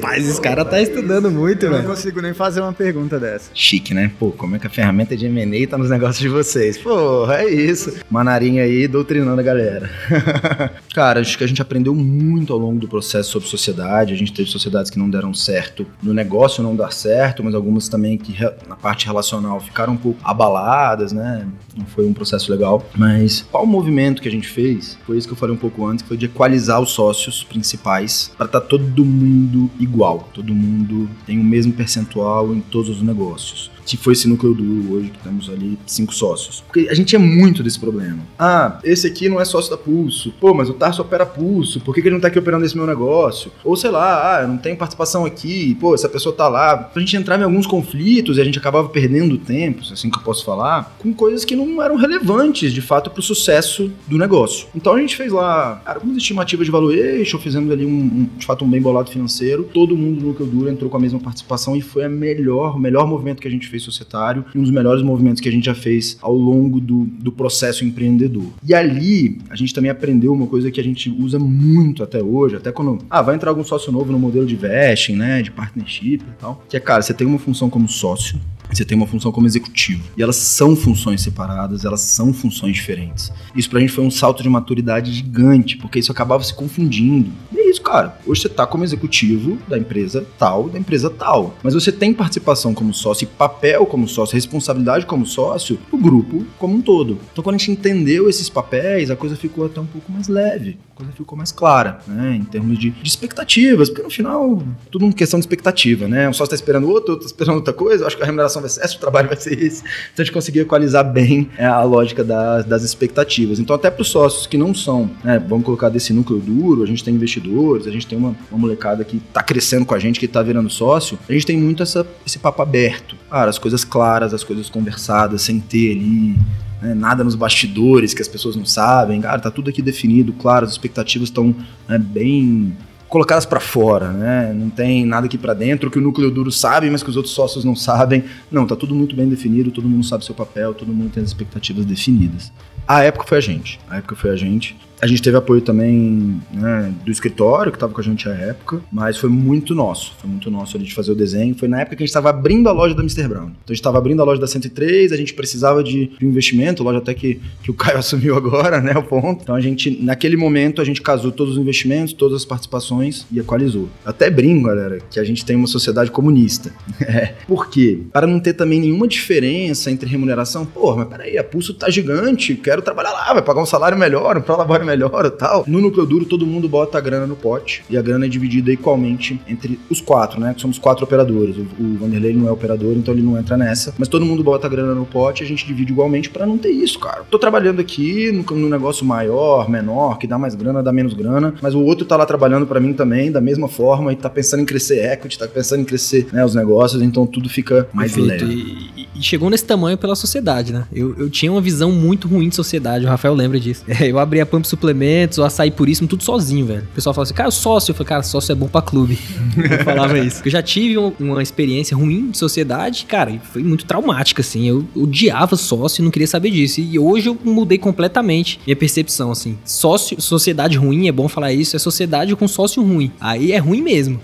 Mas esse cara tá estudando muito, Eu não velho. consigo nem fazer uma pergunta dessa. Chique, né? Pô, como é que a ferramenta de M&A tá nos negócios de vocês? Pô, é isso. Manarinha aí doutrinando a galera. Cara, acho que a gente aprendeu muito ao longo do processo sobre sociedade. A gente teve sociedades que não deram certo no negócio não dar certo, mas algumas também que na parte relacional ficaram um pouco abaladas, né? Foi um processo legal. Mas qual o movimento que a gente fez? Foi isso que eu falei um pouco antes, que foi de equalizar os sócios principais para estar tá todo mundo igual. Todo mundo tem o mesmo percentual em todos os negócios que foi esse núcleo duro hoje, que temos ali cinco sócios. Porque a gente tinha muito desse problema. Ah, esse aqui não é sócio da Pulso. Pô, mas o Tarso opera Pulso. Por que, que ele não tá aqui operando esse meu negócio? Ou sei lá, ah, eu não tenho participação aqui. Pô, essa pessoa tá lá. A gente entrava em alguns conflitos e a gente acabava perdendo tempo, assim que eu posso falar, com coisas que não eram relevantes, de fato, pro sucesso do negócio. Então a gente fez lá algumas estimativas de valuation, fizemos ali um, um, de fato um bem bolado financeiro. Todo mundo no núcleo duro entrou com a mesma participação e foi a melhor, o melhor movimento que a gente fez societário e um dos melhores movimentos que a gente já fez ao longo do, do processo empreendedor. E ali a gente também aprendeu uma coisa que a gente usa muito até hoje, até quando ah, vai entrar algum sócio novo no modelo de vesting, né, de partnership e tal, que é, cara, você tem uma função como sócio, você tem uma função como executivo. E elas são funções separadas, elas são funções diferentes. Isso pra gente foi um salto de maturidade gigante, porque isso acabava se confundindo. E é isso, cara. Hoje você tá como executivo da empresa tal, da empresa tal. Mas você tem participação como sócio papel como sócio, responsabilidade como sócio, o grupo como um todo. Então quando a gente entendeu esses papéis, a coisa ficou até um pouco mais leve, coisa ficou mais clara, né? Em termos de, de expectativas, porque no final, tudo uma questão de expectativa, né? Um sócio tá esperando outro, outro tá esperando outra coisa, eu acho que a remuneração vai ser essa, o trabalho vai ser esse. Então a gente conseguiu equalizar bem é, a lógica das, das expectativas. Então, até para os sócios que não são, né, vamos colocar desse núcleo duro, a gente tem investidores, a gente tem uma, uma molecada que está crescendo com a gente, que está virando sócio, a gente tem muito essa, esse papo aberto. Cara, as coisas claras, as coisas conversadas, sem ter ali né, nada nos bastidores que as pessoas não sabem. Cara, tá tudo aqui definido, claro, as expectativas estão né, bem colocadas para fora, né? Não tem nada aqui para dentro que o núcleo duro sabe, mas que os outros sócios não sabem. Não, tá tudo muito bem definido, todo mundo sabe seu papel, todo mundo tem as expectativas definidas. A época foi a gente. A época foi a gente. A gente teve apoio também né, do escritório, que estava com a gente à época, mas foi muito nosso. Foi muito nosso a gente fazer o desenho. Foi na época que a gente estava abrindo a loja da Mr. Brown. Então a gente estava abrindo a loja da 103, a gente precisava de, um investimento, loja até que, que o Caio assumiu agora, né, o ponto. Então a gente, naquele momento, a gente casou todos os investimentos, todas as participações e equalizou. Até brinco, galera, que a gente tem uma sociedade comunista. É. Por quê? Para não ter também nenhuma diferença entre remuneração. Pô, mas peraí, a Pulso tá gigante, quero trabalhar lá, vai pagar um salário melhor, um prolabore melhor e tal. No núcleo duro, todo mundo bota a grana no pote e a grana é dividida igualmente entre os quatro, né? Que somos quatro operadores. O, o Vanderlei não é operador, então ele não entra nessa. Mas todo mundo bota a grana no pote e a gente divide igualmente para não ter isso, cara. Tô trabalhando aqui no, no, negócio maior, menor, que dá mais grana, dá menos grana, mas o outro tá lá trabalhando para mim também, da mesma forma, e tá pensando em crescer equity, tá pensando em crescer né, os negócios, então tudo fica mais Perfeito. leve. E, e, chegou nesse tamanho pela sociedade, né? Eu, eu tinha uma visão muito ruim de sociedade, o Rafael lembra disso. É, eu abri a Pump Suplementos, o Açaí Puríssimo, tudo sozinho, velho. O pessoal fala assim, cara, sócio. Eu falei, cara, sócio é bom pra clube. eu falava isso. Eu já tive um, uma experiência ruim de sociedade, cara, e foi muito traumática, assim. Eu odiava sócio e não queria saber disso. E hoje eu mudei completamente minha percepção, assim. Sócio, sociedade ruim, é bom falar isso, é sociedade com sócio ruim. Aí é ruim mesmo.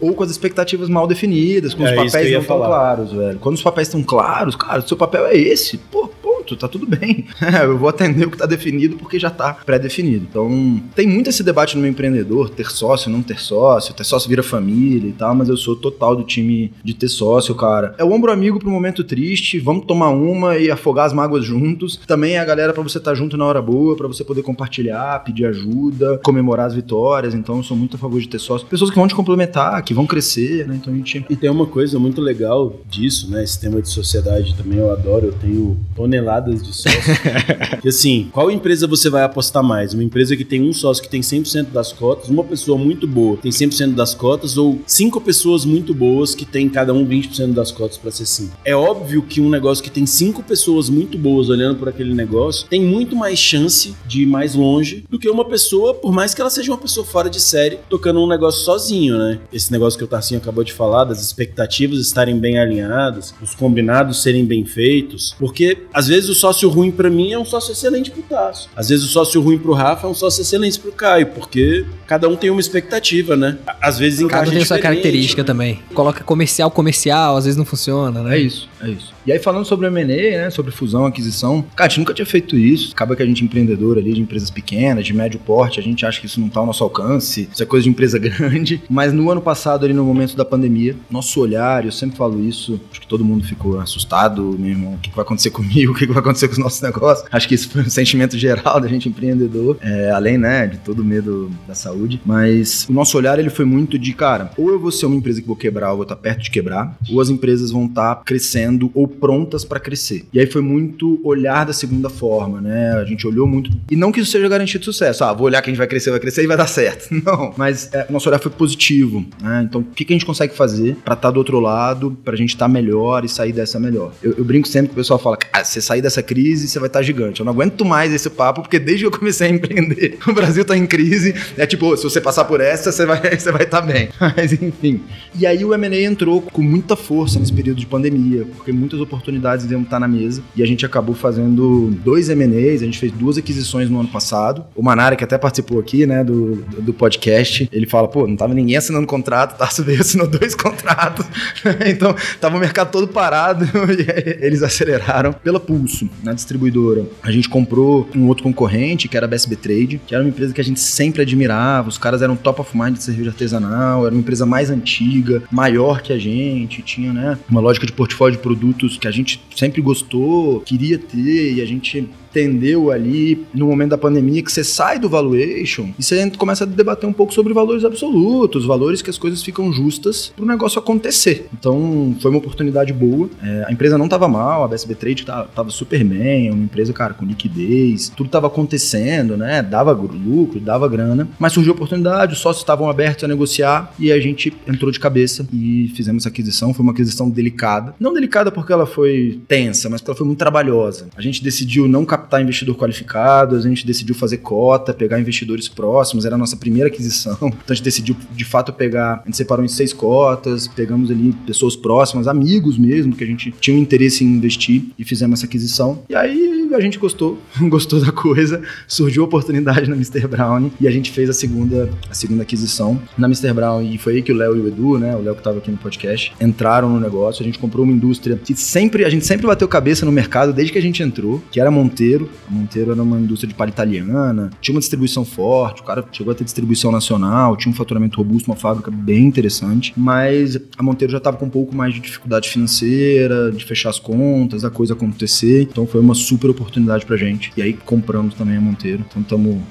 Ou com as expectativas mal definidas, com é, os papéis não tão claros, velho. Quando os papéis estão claros, cara, o seu papel é esse. Pô, ponto, tá tudo bem. eu vou atender o que tá definido porque já tá pré-definido. Então, tem muito esse debate no meu empreendedor, ter sócio, não ter sócio, ter sócio vira família e tal, mas eu sou total do time de ter sócio, cara. É o ombro amigo pro momento triste, vamos tomar uma e afogar as mágoas juntos. Também é a galera para você estar tá junto na hora boa, para você poder compartilhar, pedir ajuda, comemorar as vitórias. Então, eu sou muito a favor de ter sócio. Pessoas que vão te complementar, que vão crescer, né? Então a gente. E tem uma coisa muito legal disso, né? Esse tema de sociedade também eu adoro. Eu tenho toneladas de sócios. e assim, qual empresa você vai apostar mais? Uma empresa que tem um sócio que tem 100% das cotas, uma pessoa muito boa tem 100% das cotas, ou cinco pessoas muito boas que tem cada um 20% das cotas para ser sim. É óbvio que um negócio que tem cinco pessoas muito boas olhando por aquele negócio tem muito mais chance de ir mais longe do que uma pessoa, por mais que ela seja uma pessoa fora de série, tocando um negócio sozinho, né? Esse negócio que o Tarcinho acabou de falar, das expectativas estarem bem alinhadas, os combinados serem bem feitos, porque às vezes vezes o sócio ruim para mim é um sócio excelente pro Tasso. Às vezes o sócio ruim pro Rafa é um sócio excelente pro Caio, porque cada um tem uma expectativa, né? Às vezes encaixa Cada um tem sua característica né? também. Coloca comercial, comercial, às vezes não funciona, né? É isso, é isso. E aí, falando sobre M&A, né, sobre fusão, aquisição, cara, a gente nunca tinha feito isso. Acaba que a gente é empreendedor ali de empresas pequenas, de médio porte, a gente acha que isso não tá ao nosso alcance, isso é coisa de empresa grande. Mas no ano passado, ali no momento da pandemia, nosso olhar, eu sempre falo isso, acho que todo mundo ficou assustado, meu irmão, o que vai acontecer comigo, o que vai acontecer com os nossos negócios. Acho que isso foi um sentimento geral da gente empreendedor, é, além, né, de todo o medo da saúde. Mas o nosso olhar, ele foi muito de, cara, ou eu vou ser uma empresa que vou quebrar, ou vou estar perto de quebrar, ou as empresas vão estar crescendo ou prontas para crescer. E aí foi muito olhar da segunda forma, né? A gente olhou muito. E não que isso seja garantia de sucesso. Ah, vou olhar que a gente vai crescer, vai crescer e vai dar certo. Não. Mas é, nosso olhar foi positivo, né? Então, o que, que a gente consegue fazer para estar do outro lado, para a gente estar melhor e sair dessa melhor? Eu, eu brinco sempre que o pessoal fala, ah, você sair dessa crise, você vai estar gigante. Eu não aguento mais esse papo, porque desde que eu comecei a empreender, o Brasil tá em crise. É tipo, se você passar por essa, você vai estar você vai tá bem. Mas, enfim. E aí o M&A entrou com muita força nesse período de pandemia, porque muitas oportunidades iam estar na mesa. E a gente acabou fazendo dois M&As, a gente fez duas aquisições no ano passado. O Manara, que até participou aqui, né, do, do podcast, ele fala, pô, não tava ninguém assinando contrato, Tarso veio assinou dois contratos. então, tava o mercado todo parado e eles aceleraram pela Pulso, na distribuidora. A gente comprou um outro concorrente, que era a BSB Trade, que era uma empresa que a gente sempre admirava, os caras eram top of mind de cerveja artesanal, era uma empresa mais antiga, maior que a gente, tinha, né, uma lógica de portfólio de produtos que a gente sempre gostou, queria ter e a gente entendeu ali no momento da pandemia que você sai do valuation e você começa a debater um pouco sobre valores absolutos, valores que as coisas ficam justas para o negócio acontecer. Então foi uma oportunidade boa. É, a empresa não estava mal, a BSB Trade estava super bem, é uma empresa, cara, com liquidez, tudo estava acontecendo, né? Dava lucro, dava grana, mas surgiu a oportunidade, os sócios estavam abertos a negociar e a gente entrou de cabeça e fizemos essa aquisição. Foi uma aquisição delicada. Não delicada porque ela foi tensa, mas porque ela foi muito trabalhosa. A gente decidiu não captar captar investidor qualificado, a gente decidiu fazer cota, pegar investidores próximos, era a nossa primeira aquisição. Então a gente decidiu de fato pegar, a gente separou em seis cotas, pegamos ali pessoas próximas, amigos mesmo, que a gente tinha um interesse em investir e fizemos essa aquisição. E aí a gente gostou, gostou da coisa, surgiu a oportunidade na Mr. Brown e a gente fez a segunda, a segunda aquisição na Mr. Brown e foi aí que o Léo e o Edu, né, o Léo que estava aqui no podcast, entraram no negócio. A gente comprou uma indústria que sempre, a gente sempre bateu cabeça no mercado desde que a gente entrou, que era Monteiro Monteiro. A Monteiro era uma indústria de palha italiana, tinha uma distribuição forte, o cara chegou a ter distribuição nacional, tinha um faturamento robusto, uma fábrica bem interessante, mas a Monteiro já estava com um pouco mais de dificuldade financeira, de fechar as contas, da coisa acontecer, então foi uma super oportunidade pra gente. E aí compramos também a Monteiro. Então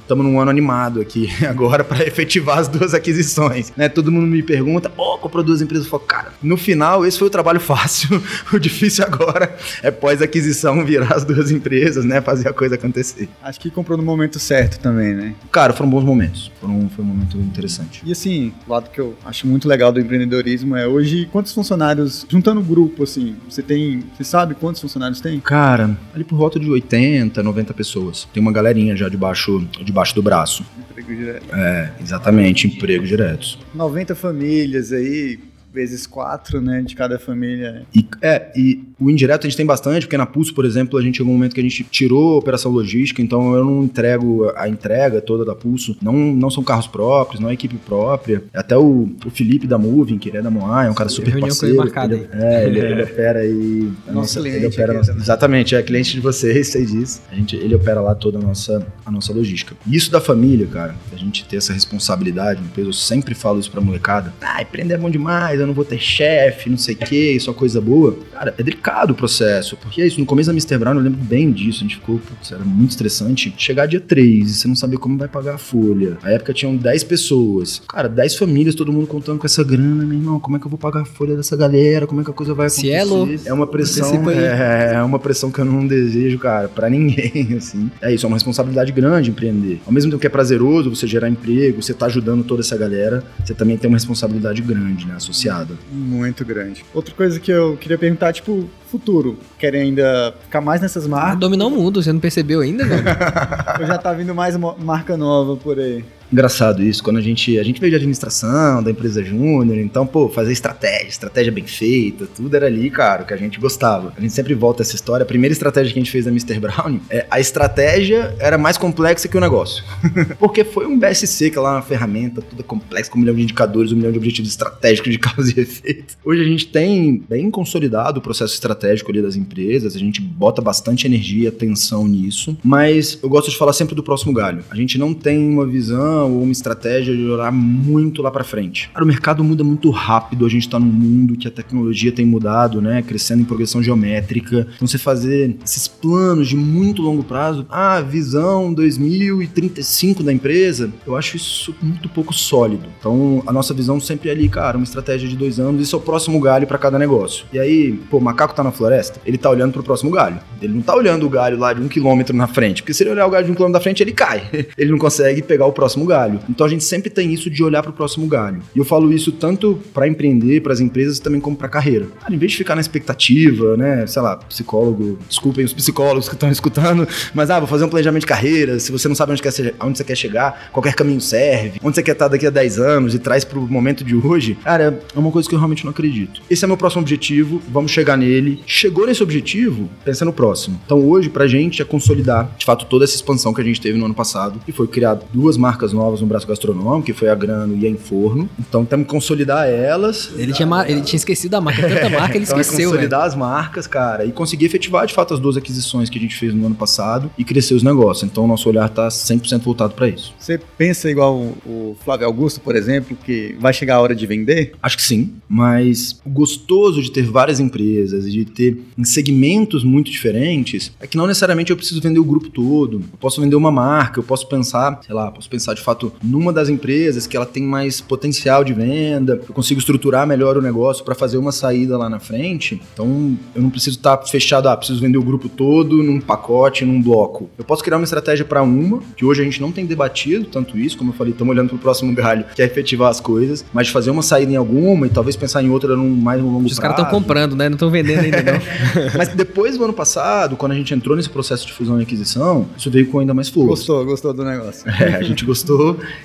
estamos num ano animado aqui agora para efetivar as duas aquisições. Né? Todo mundo me pergunta, pô, comprou duas empresas. Eu falo, cara, no final esse foi o trabalho fácil, o difícil agora é pós-aquisição virar as duas empresas, né? Fazer a coisa acontecer. Acho que comprou no momento certo também, né? Cara, foram bons momentos. Foram, foi um momento interessante. E assim, o lado que eu acho muito legal do empreendedorismo é hoje, quantos funcionários, juntando o grupo, assim, você tem. Você sabe quantos funcionários tem? Cara, ali por volta de 80, 90 pessoas. Tem uma galerinha já debaixo, debaixo do braço. Emprego direto. É, exatamente, emprego direto. 90 famílias aí, vezes quatro, né, de cada família. E, é, e o indireto a gente tem bastante, porque na Pulso, por exemplo, a gente chegou um momento que a gente tirou a operação logística, então eu não entrego a entrega toda da Pulso, não, não são carros próprios, não é equipe própria. Até o, o Felipe da Moving, que ele é da Moai, é um cara super parceiro. Com ele ele, é, ele, ele opera aí... Nosso cliente. Ele opera nossa, exatamente, é cliente de vocês, sei disso. A gente, ele opera lá toda a nossa, a nossa logística. Isso da família, cara, a gente ter essa responsabilidade, eu sempre falo isso pra molecada. Ah, empreender é bom demais, eu não vou ter chefe, não sei o que, só coisa boa. Cara, é delicado o processo, porque é isso, no começo da Mr. Brown eu lembro bem disso, a gente ficou, putz, era muito estressante. Chegar dia 3 e você não saber como vai pagar a folha. Na época tinham 10 pessoas. Cara, 10 famílias, todo mundo contando com essa grana, meu irmão, como é que eu vou pagar a folha dessa galera? Como é que a coisa vai acontecer? Cielo. É uma pressão, é, é uma pressão que eu não desejo, cara, para ninguém, assim. É isso, é uma responsabilidade grande empreender. Ao mesmo tempo que é prazeroso você gerar emprego, você tá ajudando toda essa galera, você também tem uma responsabilidade grande, né, associada muito grande. Outra coisa que eu queria perguntar, tipo, futuro? Querem ainda ficar mais nessas marcas? dominou o mundo, você não percebeu ainda, velho? Ou já tá vindo mais marca nova por aí? Engraçado isso, quando a gente, a gente veio de administração, da empresa júnior, então, pô, fazer estratégia, estratégia bem feita, tudo era ali, cara, que a gente gostava. A gente sempre volta essa história. A primeira estratégia que a gente fez da Mr. Brown, é, a estratégia era mais complexa que o negócio. Porque foi um BSC, que é lá uma ferramenta toda complexa, com um milhão de indicadores, um milhão de objetivos estratégicos de causa e efeito. Hoje a gente tem bem consolidado o processo estratégico ali das empresas, a gente bota bastante energia, atenção nisso, mas eu gosto de falar sempre do próximo galho. A gente não tem uma visão ou uma estratégia de olhar muito lá para frente. Cara, o mercado muda muito rápido, a gente tá num mundo que a tecnologia tem mudado, né, crescendo em progressão geométrica. Então você fazer esses planos de muito longo prazo, ah, visão 2035 da empresa, eu acho isso muito pouco sólido. Então a nossa visão sempre é ali, cara, uma estratégia de dois anos, isso é o próximo galho para cada negócio. E aí, pô, o macaco tá na floresta, ele tá olhando pro próximo galho. Ele não tá olhando o galho lá de um quilômetro na frente, porque se ele olhar o galho de um quilômetro na frente, ele cai. Ele não consegue pegar o próximo galho. Então a gente sempre tem isso de olhar pro próximo galho. E eu falo isso tanto para empreender, para as empresas, também como para carreira. Cara, em vez de ficar na expectativa, né, sei lá, psicólogo, desculpem os psicólogos que estão escutando, mas ah, vou fazer um planejamento de carreira, se você não sabe onde, quer, onde você quer chegar, qualquer caminho serve, onde você quer estar daqui a 10 anos e traz pro momento de hoje, cara, é uma coisa que eu realmente não acredito. Esse é meu próximo objetivo, vamos chegar nele. Chegou nesse objetivo, pensa no próximo. Então hoje, pra gente, é consolidar, de fato, toda essa expansão que a gente teve no ano passado, e foi criado duas marcas novas no braço gastronômico, que foi a Grano e a Inforno. Então temos que consolidar elas. Ele tinha, ele tinha esquecido da marca, tanta marca ele então, é esqueceu, é consolidar véio. as marcas, cara, e conseguir efetivar, de fato, as duas aquisições que a gente fez no ano passado e crescer os negócios. Então o nosso olhar tá 100% voltado para isso. Você pensa igual o Flávio Augusto, por exemplo, que vai chegar a hora de vender? Acho que sim, mas o gostoso de ter várias empresas e de ter em segmentos muito diferentes é que não necessariamente eu preciso vender o grupo todo. Eu posso vender uma marca, eu posso pensar, sei lá, posso pensar de fato numa das empresas que ela tem mais potencial de venda, eu consigo estruturar melhor o negócio para fazer uma saída lá na frente. Então eu não preciso estar tá fechado, ah, preciso vender o grupo todo num pacote, num bloco. Eu posso criar uma estratégia para uma, que hoje a gente não tem debatido tanto isso, como eu falei, estamos olhando para o próximo galho, que é efetivar as coisas, mas de fazer uma saída em alguma e talvez pensar em outra num mais um longo Os caras estão comprando, né? Não estão vendendo ainda não. mas depois do ano passado, quando a gente entrou nesse processo de fusão e aquisição, isso veio com ainda mais força. Gostou, gostou do negócio. É, a gente gostou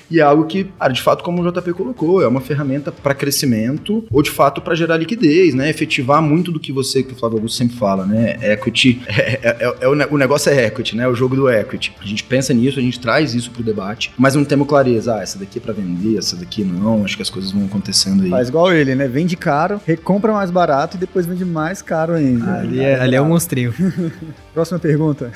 e é algo que, cara, de fato, como o JP colocou, é uma ferramenta para crescimento ou de fato para gerar liquidez, né? Efetivar muito do que você, que o Flávio Augusto sempre fala, né? Equity, é, é, é, é o, negócio é equity, né? O jogo do equity. A gente pensa nisso, a gente traz isso pro debate, mas não temos clareza. Ah, essa daqui é para vender, essa daqui não. Acho que as coisas vão acontecendo aí. Faz igual ele, né? Vende caro, recompra mais barato e depois vende mais caro ainda. Ali é, ali é o monstrinho. Próxima pergunta.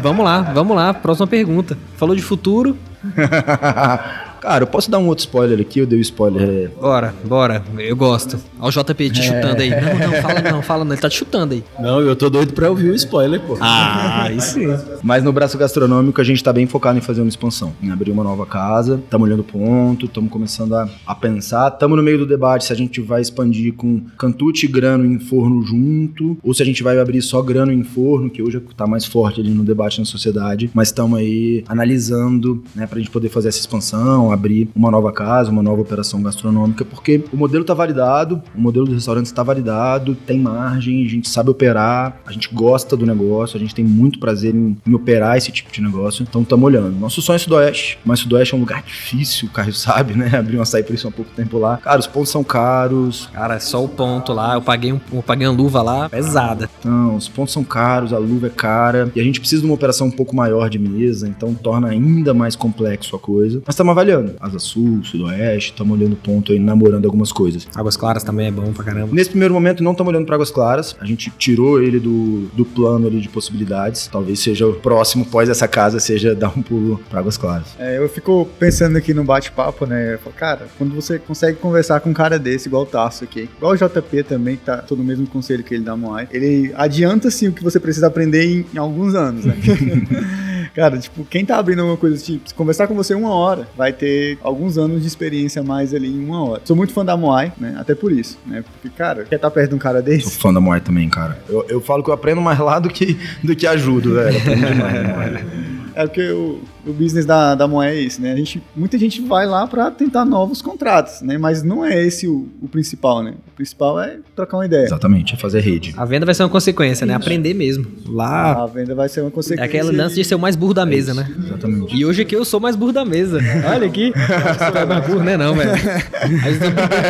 vamos lá, vamos lá. Próxima pergunta. Falou de futuro. Cara, eu posso dar um outro spoiler aqui? Eu dei o um spoiler. Bora, bora. Eu gosto. Olha o JP te é. chutando aí. Não, não, fala não, fala não. Ele tá te chutando aí. Não, eu tô doido pra ouvir o spoiler, pô. Ah, isso sim. Mas no braço gastronômico a gente tá bem focado em fazer uma expansão, em abrir uma nova casa. Estamos olhando ponto, estamos começando a, a pensar. Estamos no meio do debate se a gente vai expandir com cantute e grano em forno junto, ou se a gente vai abrir só grano em forno, que hoje tá mais forte ali no debate na sociedade. Mas estamos aí analisando, né, pra gente poder fazer essa expansão abrir uma nova casa, uma nova operação gastronômica, porque o modelo está validado, o modelo do restaurante está validado, tem margem, a gente sabe operar, a gente gosta do negócio, a gente tem muito prazer em, em operar esse tipo de negócio, então estamos olhando. Nosso sonho é Sudoeste, mas Sudoeste é um lugar difícil, o Caio sabe, né? Abrir uma açaí por isso há pouco tempo lá. Cara, os pontos são caros. Cara, é só o ponto lá, eu paguei, um, eu paguei uma luva lá pesada. Não, os pontos são caros, a luva é cara, e a gente precisa de uma operação um pouco maior de mesa, então torna ainda mais complexo a coisa. Mas estamos avaliando olhando. Asa Sul, Sudoeste, estamos olhando ponto aí, namorando algumas coisas. Águas Claras também é bom pra caramba. Nesse primeiro momento não estamos olhando para Águas Claras, a gente tirou ele do, do plano ali de possibilidades. Talvez seja o próximo pós essa casa, seja dar um pulo para Águas Claras. É, eu fico pensando aqui no bate-papo, né? Falo, cara, quando você consegue conversar com um cara desse, igual o Tasso aqui, igual o JP também, que tá todo o mesmo conselho que ele dá Moai, ele adianta sim o que você precisa aprender em, em alguns anos, né? cara, tipo, quem tá abrindo alguma coisa tipo, conversar com você uma hora, vai ter alguns anos de experiência a mais ali em uma hora. Sou muito fã da Moai, né? Até por isso, né? Porque, cara, quer estar tá perto de um cara desse? Sou fã da Moai também, cara. Eu, eu falo que eu aprendo mais lá do que, do que ajudo, velho. Aprendo demais, É porque o, o business da, da Moé é esse, né? A gente, muita gente vai lá para tentar novos contratos, né? Mas não é esse o, o, principal, né? O principal é trocar uma ideia. Exatamente, é fazer rede. A venda vai ser uma consequência, né? Aprender mesmo. Lá. A venda vai ser uma consequência. É aquele lance de ser o mais burro da mesa, né? Exatamente. E hoje aqui eu sou mais burro da mesa. Olha aqui. Você é mais burro, né? Não, velho. A gente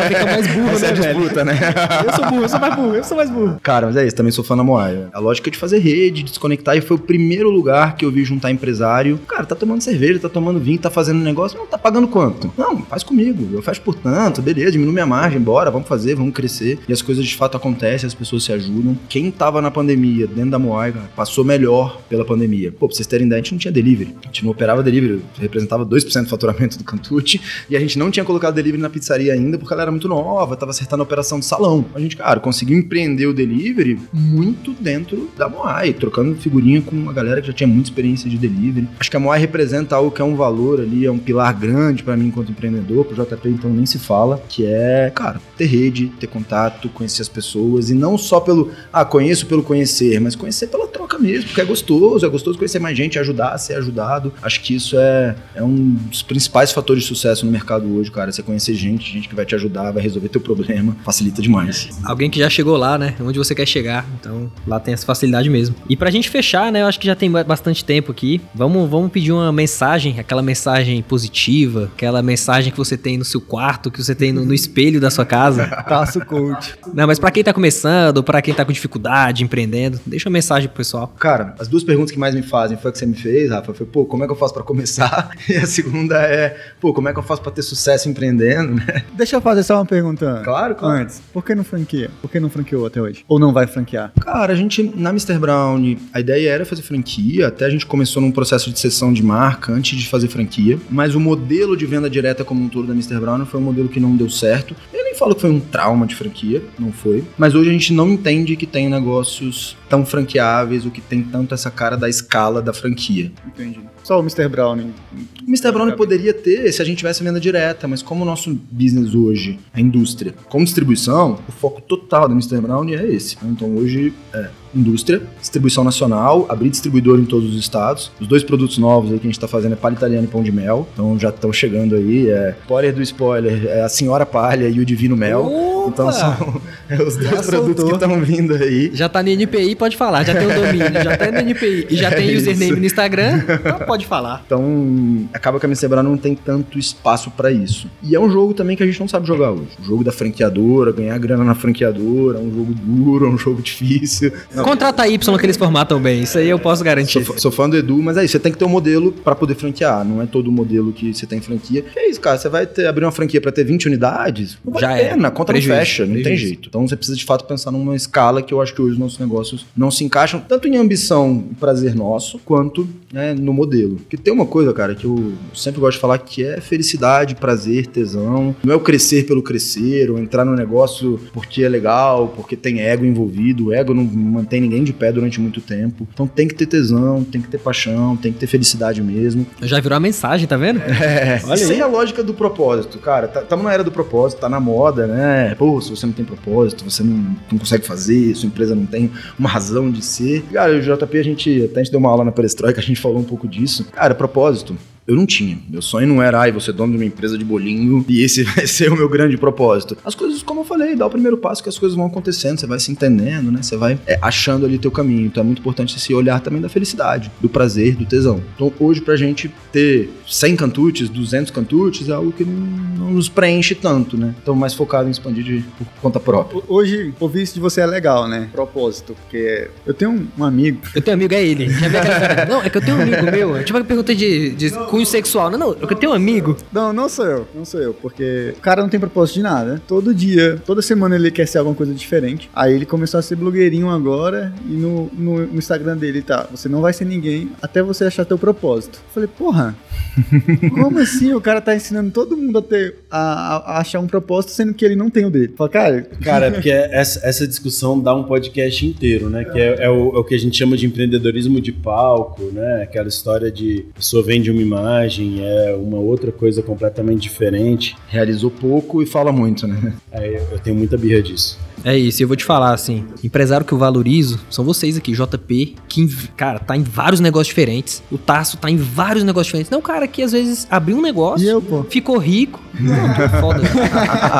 fica mais burro, Essa né, é a velho? disputa, né? Eu sou burro, eu sou mais burro, eu sou mais burro. Cara, mas é isso, também sou fã da Moai. A lógica é de fazer rede, desconectar, e foi o primeiro lugar que eu vi juntar empresário. Cara, tá tomando cerveja, tá tomando vinho, tá fazendo negócio, não tá pagando quanto? Não, faz comigo, eu fecho por tanto, beleza, diminui minha margem, bora, vamos fazer, vamos crescer. E as coisas de fato acontecem, as pessoas se ajudam. Quem tava na pandemia, dentro da Moai, cara, passou melhor pela pandemia. Pô, pra vocês terem ideia, a gente não tinha delivery. A gente não operava delivery, representava 2% do faturamento do Cantute, e a gente não tinha colocado delivery na pizzaria ainda porque ela era muito nova, tava acertando a operação de salão. A gente, cara, conseguiu empreender o delivery muito dentro da Moai, trocando figurinha com uma galera que já tinha muita experiência de delivery. Acho que a Moai representa algo que é um valor ali, é um pilar grande para mim enquanto empreendedor, pro JP então nem se fala, que é, cara, ter rede, ter contato, conhecer as pessoas e não só pelo, ah, conheço pelo conhecer, mas conhecer pela troca mesmo, porque é gostoso, é gostoso conhecer mais gente, ajudar, ser ajudado. Acho que isso é, é um dos principais fatores de sucesso no mercado hoje, cara, você conhecer gente, gente que vai te ajudar, vai resolver teu problema, facilita demais. Alguém que já chegou lá, né? Onde você quer chegar. Então, lá tem essa facilidade mesmo. E pra gente fechar, né? Eu acho que já tem ba- bastante tempo aqui. Vamos, vamos pedir uma mensagem, aquela mensagem positiva, aquela mensagem que você tem no seu quarto, que você tem no, no espelho da sua casa. Taço coach. Não, mas pra quem tá começando, pra quem tá com dificuldade, empreendendo, deixa uma mensagem pro pessoal. Cara, as duas perguntas que mais me fazem foi a que você me fez, Rafa, foi, pô, como é que eu faço pra começar? E a segunda é, pô, como é que eu faço pra ter sucesso empreendendo, né? Deixa eu fazer só uma pergunta. Claro, claro. Antes, por que não franquia? Por que não franqueou até hoje? Ou não vai franquear? Cara, a gente, na Mr. Brown, a ideia era fazer franquia, até a gente começou num processo de sessão de marca antes de fazer franquia, mas o modelo de venda direta como um todo da Mr. Brown foi um modelo que não deu certo. Eu nem falo que foi um trauma de franquia, não foi, mas hoje a gente não entende que tem negócios tão franqueáveis, ou que tem tanto essa cara da escala da franquia. Entendi. Só o Mr. Browning. O Mr. Brown poderia ter se a gente tivesse venda direta, mas como o nosso business hoje, a indústria, com distribuição, o foco total da Mr. Brown é esse. Então hoje é indústria, distribuição nacional, abrir distribuidor em todos os estados. Os dois produtos novos aí que a gente está fazendo é palha italiana e pão de mel, então já estão chegando aí. É spoiler do spoiler, é a Senhora Palha e o Divino Mel. Opa! Então são é, os dois Já produtos soltou. que estão vindo aí. Já tá no NPI, pode falar. Já tem o domínio, já tá no NPI e já É tem username isso. no Instagram, então pode falar. Então, acaba que a. Brown não tem tanto espaço pra isso. E é um jogo também que a gente não sabe jogar hoje. O jogo da franqueadora, ganhar grana na franqueadora, é um jogo duro, é um jogo difícil. Não, Contrata Y que eles formatam bem, isso aí eu posso garantir. Sou, fã- sou fã do Edu, mas é isso, você tem que ter um modelo pra poder franquear, não é todo modelo que você tem franquia. Que é isso, cara, você vai ter- abrir uma franquia pra ter 20 unidades, não vale Já a é. pena, a conta Prejuízo, não fecha, não tem jeito. Então você precisa de fato pensar numa escala que eu acho que hoje os nossos negócios não se encaixam, tanto em ambição e prazer nosso, quanto né, no modelo. Porque tem uma coisa, cara, que eu sempre gosto de falar que é felicidade, prazer, tesão. Não é o crescer pelo crescer, ou entrar no negócio porque é legal, porque tem ego envolvido. O ego não mantém ninguém de pé durante muito tempo. Então tem que ter tesão, tem que ter paixão, tem que ter felicidade mesmo. Já virou a mensagem, tá vendo? É, Olha aí. é a lógica do propósito, cara. Estamos na era do propósito, tá na moda, né? Pô, se você não tem propósito, você não, não consegue fazer, sua empresa não tem uma razão de ser. Cara, o JP, a gente até a gente deu uma aula na Perestroika, a gente falou um pouco disso. Cara, propósito. Eu não tinha. Meu sonho não era, ai, você é dono de uma empresa de bolinho e esse vai ser o meu grande propósito. As coisas, como eu falei, dá o primeiro passo que as coisas vão acontecendo, você vai se entendendo, né? Você vai é, achando ali teu caminho. Então é muito importante esse olhar também da felicidade, do prazer, do tesão. Então hoje pra gente ter 100 cantutes, 200 cantutes é algo que não, não nos preenche tanto, né? Então mais focado em expandir de, por conta própria. Ho- Hoje, ouvir isso de você é legal, né? Propósito. Porque eu tenho um, amigo. Eu tenho um amigo, é ele. Não, é que eu tenho um amigo meu. Tipo, a pergunta de, de cunho sexual. Não, não, eu tenho um amigo. Não, não sou eu, não sou eu, porque o cara não tem propósito de nada. Todo dia, toda semana ele quer ser alguma coisa diferente. Aí ele começou a ser blogueirinho agora e no, no, no Instagram dele tá, você não vai ser ninguém até você achar teu propósito. Eu falei, porra, como assim o cara tá ensinando todo mundo a ter, a, a- achar um propósito, sendo que ele não tem o dele? Fala, cara, Cara, é porque essa, essa discussão dá um podcast inteiro, né? Que é, é o, é o que a gente chama de empreendedorismo de palco, né? Aquela história de a pessoa vende uma imagem, é uma outra coisa completamente diferente. Realizou pouco e fala muito, né? Eu- eu tenho muita birra disso. É isso, e eu vou te falar assim, empresário que eu valorizo são vocês aqui, JP, que, cara, tá em vários negócios diferentes. O Tasso tá em vários negócios diferentes. Não, o cara que às vezes abriu um negócio, E eu, pô? ficou rico. Não, tô foda.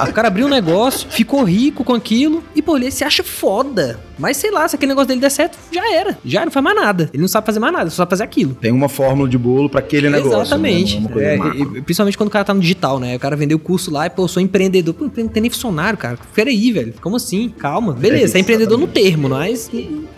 o cara abriu um negócio, ficou rico com aquilo e, pô, ele se acha foda. Mas sei lá, se aquele negócio dele der certo, já era. Já não faz mais nada. Ele não sabe fazer mais nada, ele só sabe fazer aquilo. Tem uma fórmula de bolo pra aquele negócio. Exatamente. né? É e- principalmente quando o cara tá no digital, né? O cara vendeu o curso lá e, pô, eu sou empreendedor. Pô, não tem nem funcionário, cara. Peraí, velho. Como assim? Calma. Beleza, você é empreendedor no termo, mas.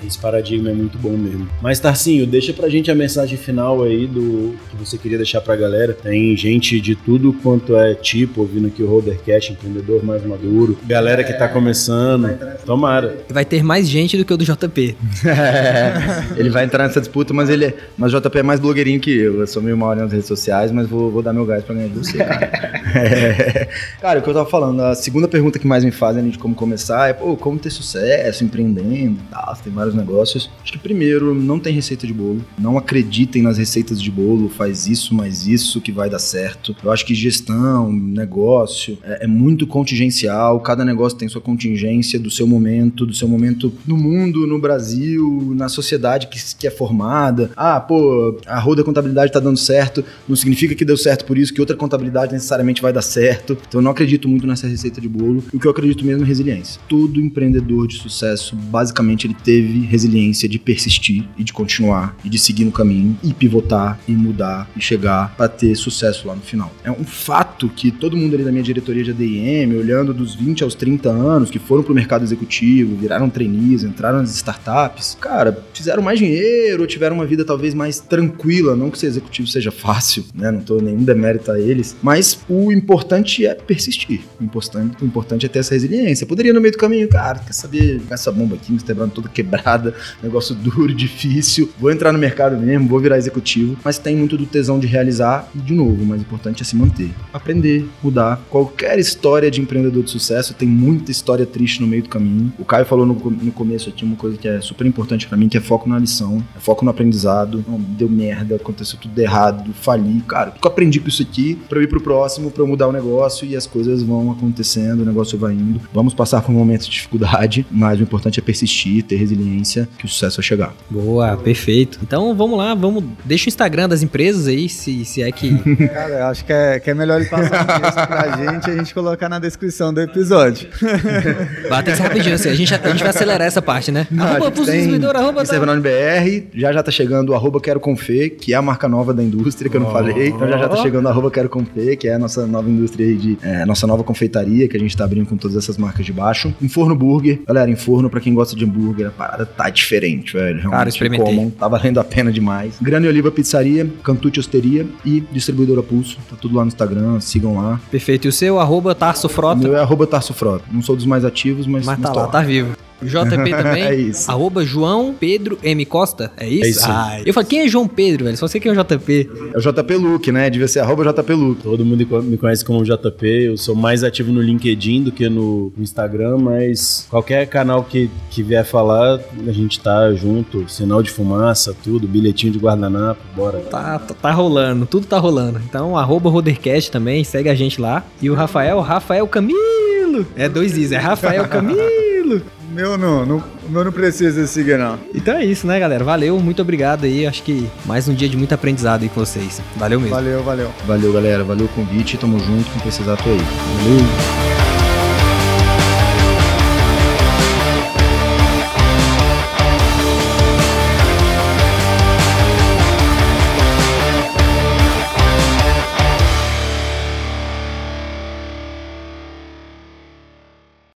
Esse paradigma é muito bom mesmo. Mas, Tarcinho, deixa pra gente a mensagem final aí do que você queria deixar pra galera. Tem gente de tudo quanto é tipo, ouvindo aqui o Rodercast, empreendedor mais maduro. Galera que tá começando. Tomara. Vai ter mais gente do que o do JP. É, ele vai entrar nessa disputa, mas ele é, mas o JP é mais blogueirinho que eu. Eu sou meio mal nas redes sociais, mas vou, vou dar meu gás pra ganhar de você, cara. É. Cara, o que eu tava falando, a segunda pergunta que mais me fazem de como começar é, pô, como ter sucesso empreendendo e tal, tem vários negócios. Acho que primeiro, não tem receita de bolo. Não acreditem nas receitas de bolo, faz isso, mais isso que vai dar certo. Eu acho que gestão, negócio, é, é muito contingencial, cada negócio tem sua contingência do seu momento, do seu momento no mundo, no Brasil, na sociedade que, que é formada. Ah, pô, a roda contabilidade tá dando certo, não significa que deu certo por isso, que outra contabilidade necessariamente vai dar certo. Então eu não acredito muito nessa receita de bolo. O que eu acredito mesmo é resiliência. Todo empreendedor de sucesso, basicamente, ele teve resiliência de persistir e de continuar e de seguir no caminho e pivotar e mudar e chegar para ter sucesso lá no final. É um fato que todo mundo ali da minha diretoria de ADM, olhando dos 20 aos 30 anos, que foram pro mercado executivo, viraram trainees, entraram nas startups, cara, fizeram mais dinheiro, tiveram uma vida talvez mais tranquila, não que ser executivo seja fácil, né? Não tô nenhum demérito a eles, mas o importante é persistir. O importante, o importante é ter essa resiliência. Poderia no meio do caminho, cara, quer saber, essa bomba aqui, me quebrando toda quebrada, negócio duro, difícil, vou entrar no mercado mesmo, vou virar executivo, mas tem muito do tesão de realizar e de novo, o mais importante é se manter, aprender, mudar. Qualquer história de empreendedor de sucesso tem muita história triste no meio do caminho. O Caio falou no, no começo aqui uma coisa que é super importante pra mim, que é foco na lição, é foco no aprendizado. Não, deu merda, aconteceu tudo errado, fali, cara, eu aprendi com isso aqui pra eu ir pro próximo, pra eu mudar o negócio e as coisas vão acontecendo, o negócio vai indo. Vamos passar por momentos de dificuldade, mas o importante é persistir, ter resiliência, que o sucesso vai chegar. Boa, perfeito. Então vamos lá, vamos. Deixa o Instagram das empresas aí, se, se é que. Cara, eu acho que é, que é melhor ele passar um texto pra gente e a gente colocar na descrição do episódio. Bata isso rapidinho, assim. A gente, a gente vai acelerar essa parte, né? Não, arroba tem distribuidor, arroba. Instagram no BR, já já tá chegando o arroba Quero Confê, que é a marca nova da indústria, que eu não falei. Então já já tá chegando o arroba Quero Confê, que é a nossa nova indústria aí de... É, nossa nova confeitaria, que a gente tá abrindo com todas essas marcas de baixo. Em Forno Burger. Galera, em Forno, pra quem gosta de hambúrguer, a parada tá diferente, velho. Realmente, Cara, experimentei. comam, tá valendo a pena demais. Grana e Oliva Pizzaria, Cantucci Osteria e Distribuidora Pulso. Tá tudo lá no Instagram, sigam lá. Perfeito. E o seu, arroba Tarso O Frota. meu é arroba Tarso Frota. Não sou dos mais ativos, mas... Mas tá tô lá, tá vivo. JP também. É isso. Arroba João Pedro M. Costa. É isso? É isso. Ai, eu falei, quem é João Pedro, velho? Só sei quem é o JP. É o JP Luke, né? Devia ser arroba JP Luke. Todo mundo me conhece como JP. Eu sou mais ativo no LinkedIn do que no Instagram, mas qualquer canal que, que vier falar, a gente tá junto. Sinal de fumaça, tudo, bilhetinho de guardanapo, bora. Tá, tá, tá rolando, tudo tá rolando. Então, arroba Rodercast também, segue a gente lá. E o Rafael, Rafael Camilo. É dois is, é Rafael Camilo. Meu não, não, o meu não precisa seguir, não. Então é isso, né, galera? Valeu, muito obrigado aí. Acho que mais um dia de muito aprendizado aí com vocês. Valeu mesmo. Valeu, valeu. Valeu, galera. Valeu o convite. Tamo junto. Quem precisar, tô aí. Valeu.